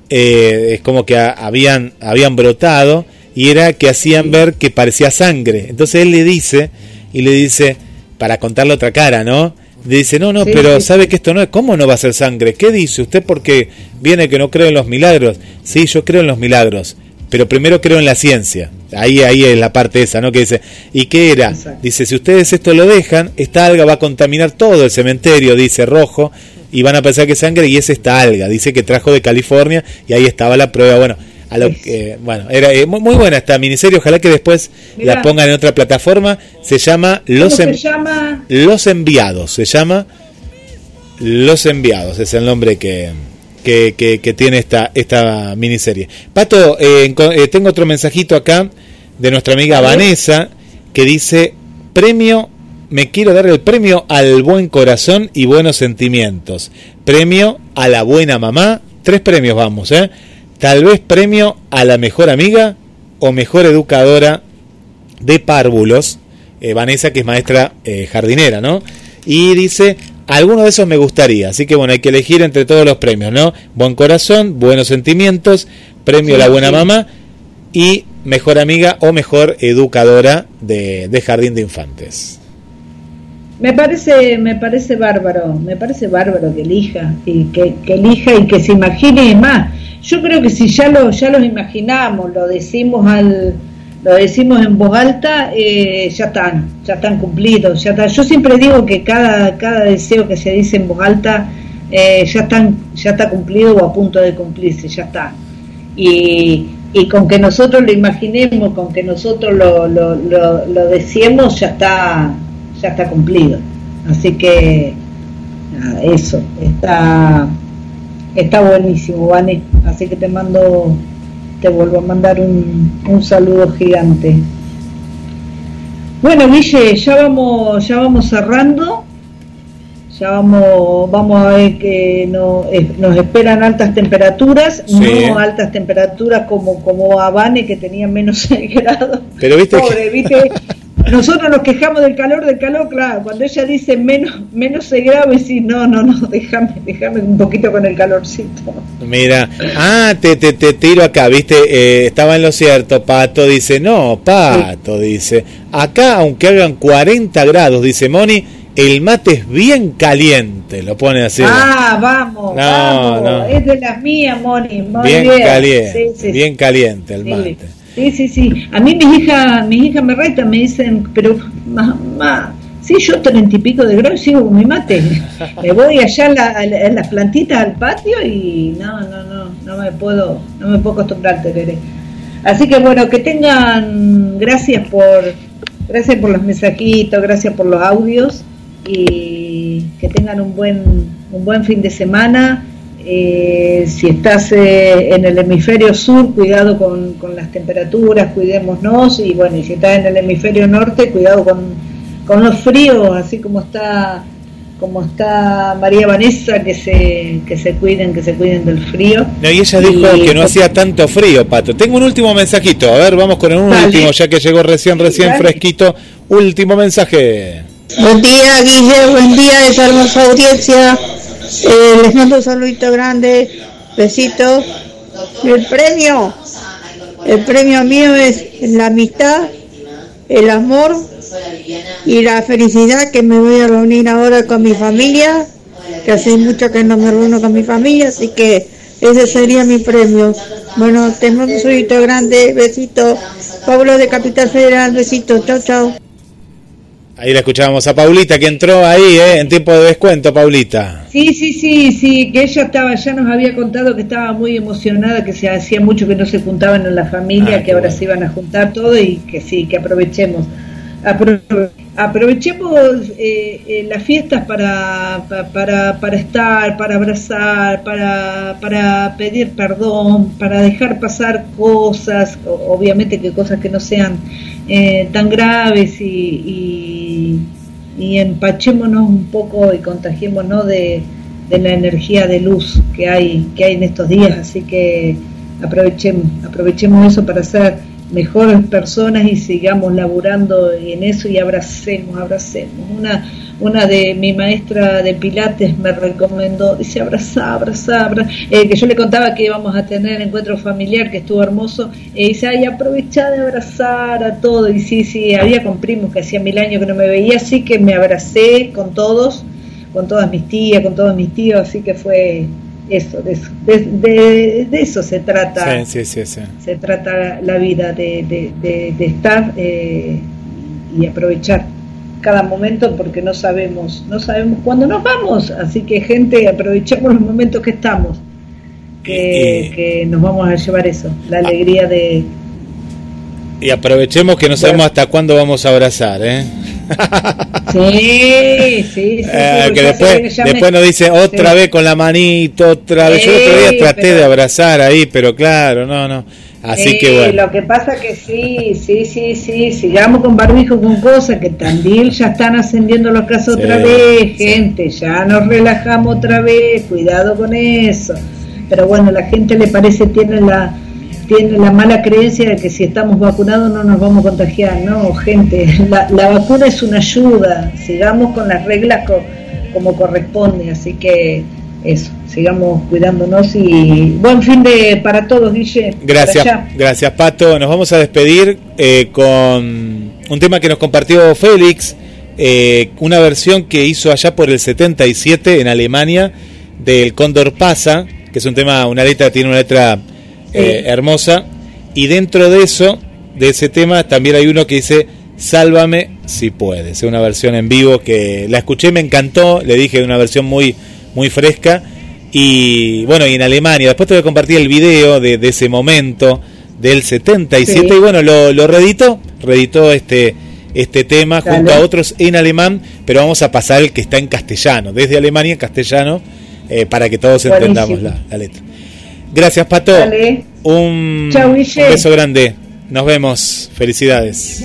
eh, es como que habían, habían brotado, y era que hacían ver que parecía sangre. Entonces él le dice, y le dice, para contarle otra cara, ¿no? Dice, no, no, pero sabe que esto no es, ¿cómo no va a ser sangre? ¿Qué dice usted porque viene que no cree en los milagros? Sí, yo creo en los milagros, pero primero creo en la ciencia. Ahí, ahí es la parte esa, ¿no? Que dice, ¿y qué era? Dice, si ustedes esto lo dejan, esta alga va a contaminar todo el cementerio, dice Rojo, y van a pensar que es sangre y es esta alga. Dice que trajo de California y ahí estaba la prueba. Bueno, a lo que, bueno, era eh, muy, muy, buena esta miniserie, ojalá que después la pongan en otra plataforma. Se llama Los, se llama? Los Enviados, se llama Los Enviados, es el nombre que, que, que, tiene esta, esta miniserie. Pato, eh, eh, tengo otro mensajito acá de nuestra amiga Vanessa que dice, premio, me quiero dar el premio al buen corazón y buenos sentimientos, premio a la buena mamá, tres premios vamos, ¿eh? Tal vez premio a la mejor amiga o mejor educadora de párvulos, eh, Vanessa, que es maestra eh, jardinera, ¿no? Y dice, alguno de esos me gustaría, así que bueno, hay que elegir entre todos los premios, ¿no? Buen corazón, buenos sentimientos, premio a la buena mamá y mejor amiga o mejor educadora de, jardín de infantes. Me parece, me parece bárbaro, me parece bárbaro que elija y que, elija y que se imagine más yo creo que si ya lo ya los imaginamos, lo decimos al lo decimos en voz alta, eh, ya están, ya están cumplidos, ya Yo siempre digo que cada cada deseo que se dice en voz alta eh, ya están ya está cumplido o a punto de cumplirse, ya está. Y, y con que nosotros lo imaginemos, con que nosotros lo, lo, lo, lo deseemos, ya está ya está cumplido. Así que eso está Está buenísimo, Vane. Así que te mando, te vuelvo a mandar un, un saludo gigante. Bueno, Guille, ya vamos, ya vamos cerrando. Ya vamos, vamos a ver que no, nos esperan altas temperaturas, no altas temperaturas como como Habane que tenía menos [LAUGHS] 6 grados. Pero viste Pobre, viste nosotros nos quejamos del calor, del calor, claro, cuando ella dice menos menos se graba y sí, no, no, no, déjame, déjame un poquito con el calorcito. Mira, ah, te, te, te tiro acá, viste, eh, estaba en lo cierto, Pato dice, no, Pato dice, acá aunque hagan 40 grados, dice Moni, el mate es bien caliente, lo pone así. Ah, vamos, vamos, es de las mías, Moni, bien, bien, caliente, bien caliente el mate. Sí, sí, sí. A mí mis hijas, mis hijas me retan, me dicen, pero mamá, sí, yo treinta y pico de grado sigo con mi mate. me voy allá en, las plantitas al patio y no, no, no, no me puedo, no me puedo acostumbrar, Terere. Así que bueno, que tengan, gracias por, gracias por los mensajitos, gracias por los audios y que tengan un buen, un buen fin de semana eh, si estás eh, en el hemisferio sur, cuidado con, las temperaturas, cuidémonos. Y bueno, y si estás en el hemisferio norte, cuidado con, con los fríos, así como está como está María Vanessa, que se, que se cuiden, que se cuiden del frío. No, y ella dijo que no hacía tanto frío, Pato. Tengo un último mensajito, a ver, vamos con un último, ya que llegó recién, recién fresquito. Último mensaje. Buen día, Guille, buen día, esa hermosa audiencia. Eh, les mando un saludito grande, besitos. El premio, el premio mío es la amistad, el amor y la felicidad que me voy a reunir ahora con mi familia, que hace mucho que no me reúno con mi familia, así que ese sería mi premio. Bueno, te mando un saludito grande, besito. Pablo de Capital Federal, besito, chao, chao. Ahí la escuchábamos a Paulita que entró ahí, ¿eh? En tiempo de descuento, Paulita. Sí, sí, sí, sí, que ella estaba, ya nos había contado que estaba muy emocionada, que se hacía mucho que no se juntaban en la familia, ah, que ahora se iban a juntar todo y que sí, que aprovechemos. aprovechemos eh, eh, las fiestas para, para, para estar, para abrazar, para, para pedir perdón, para dejar pasar cosas, obviamente que cosas que no sean eh, tan graves y, y empachémonos un poco y contagiémonos de, de la energía de luz que hay, que hay en estos días, así que aprovechemos, aprovechemos eso para ser mejores personas y sigamos laburando en eso y abracemos, abracemos. Una, una de mi maestra de Pilates me recomendó, dice abraza, abraza, abraza eh, que yo le contaba que íbamos a tener encuentro familiar que estuvo hermoso, y dice, ay, aprovecha de abrazar a todos, y sí, sí, había con primos que hacía mil años que no me veía, así que me abracé con todos, con todas mis tías, con todos mis tíos, así que fue eso, de eso, de, eso se trata, Sí, sí, sí, se trata la vida, de estar eh, y aprovechar cada momento porque no sabemos, no sabemos cuándo nos vamos, así que gente, aprovechemos los momentos que estamos, que, que nos vamos a llevar eso, la alegría de... Y aprovechemos que no sabemos hasta cuándo vamos a abrazar, ¿eh? Sí, [LAUGHS] sí, sí, Eh, que después, después nos dice otra Sí. vez con la manito, otra vez. Yo el otro día traté pero- de abrazar ahí, pero claro, no, no. Así Sí, que bueno. Lo que pasa que sí, sí, sí, sí, sigamos con barbijo con cosas que también ya están ascendiendo los casos Sí, otra vez, sí. gente, ya nos relajamos otra vez, cuidado con eso. Pero bueno, la gente le parece tiene la tiene la mala creencia de que si estamos vacunados no nos vamos a contagiar, no, gente, la, la vacuna es una ayuda, sigamos con las reglas co- como corresponde, así que eso, sigamos cuidándonos y buen fin de para todos, Guille. Gracias, gracias Pato. Nos vamos a despedir eh, con un tema que nos compartió Félix, eh, una versión que hizo allá por el 77 en Alemania del Cóndor Pasa, que es un tema, una letra, tiene una letra eh, hermosa, y dentro de eso, de ese tema, también hay uno que dice Sálvame si puedes, es una versión en vivo que la escuché, me encantó, le dije una versión muy, muy fresca, y bueno, y en Alemania, después te voy a compartir el video de, de ese momento del 77 Sí. y bueno, lo, lo reeditó, reeditó este, este tema Dale. junto a otros en alemán, pero vamos a pasar el que está en castellano, desde Alemania en castellano, eh, para que todos Buenísimo. entendamos la, la letra. Gracias Pato, Dale. un, Chau, un beso grande, nos vemos, felicidades.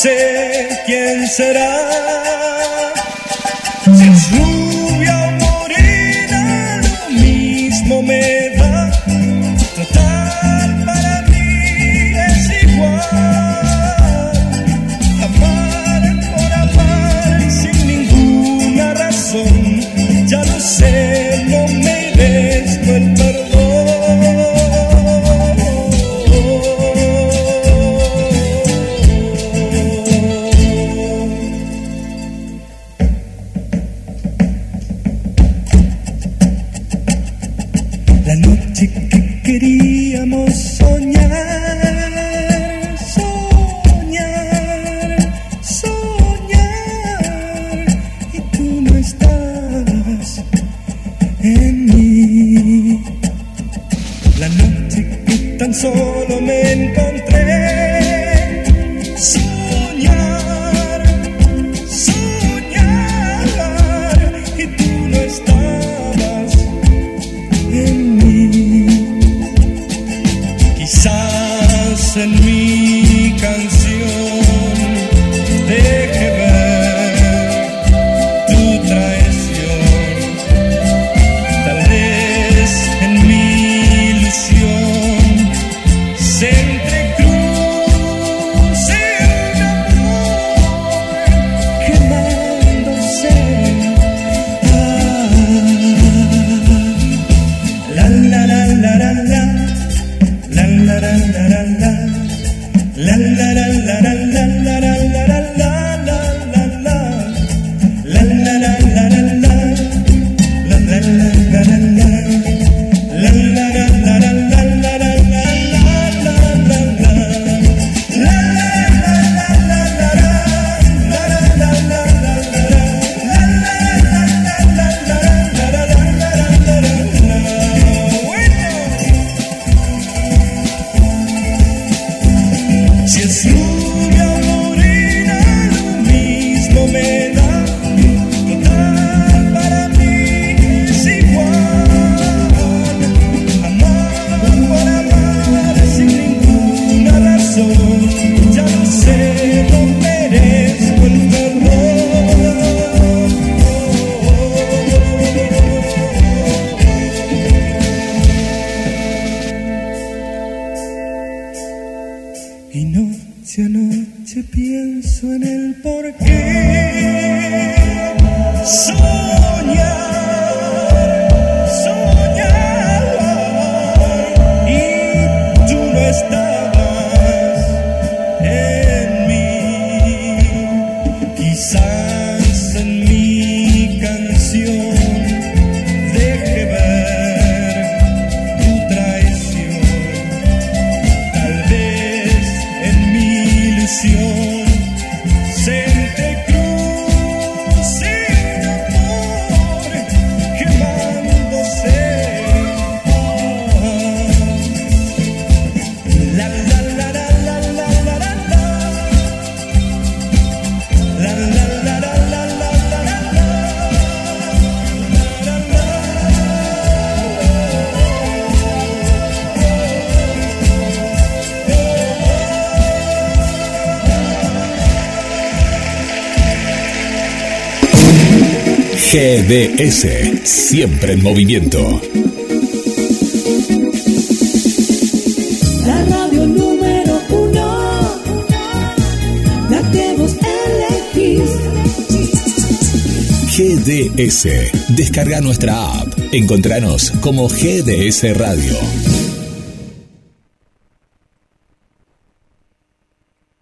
Sé quién será. GDS, siempre en movimiento. La radio número uno, la que vos elegís. GDS, descarga nuestra app. Encontranos como GDS Radio.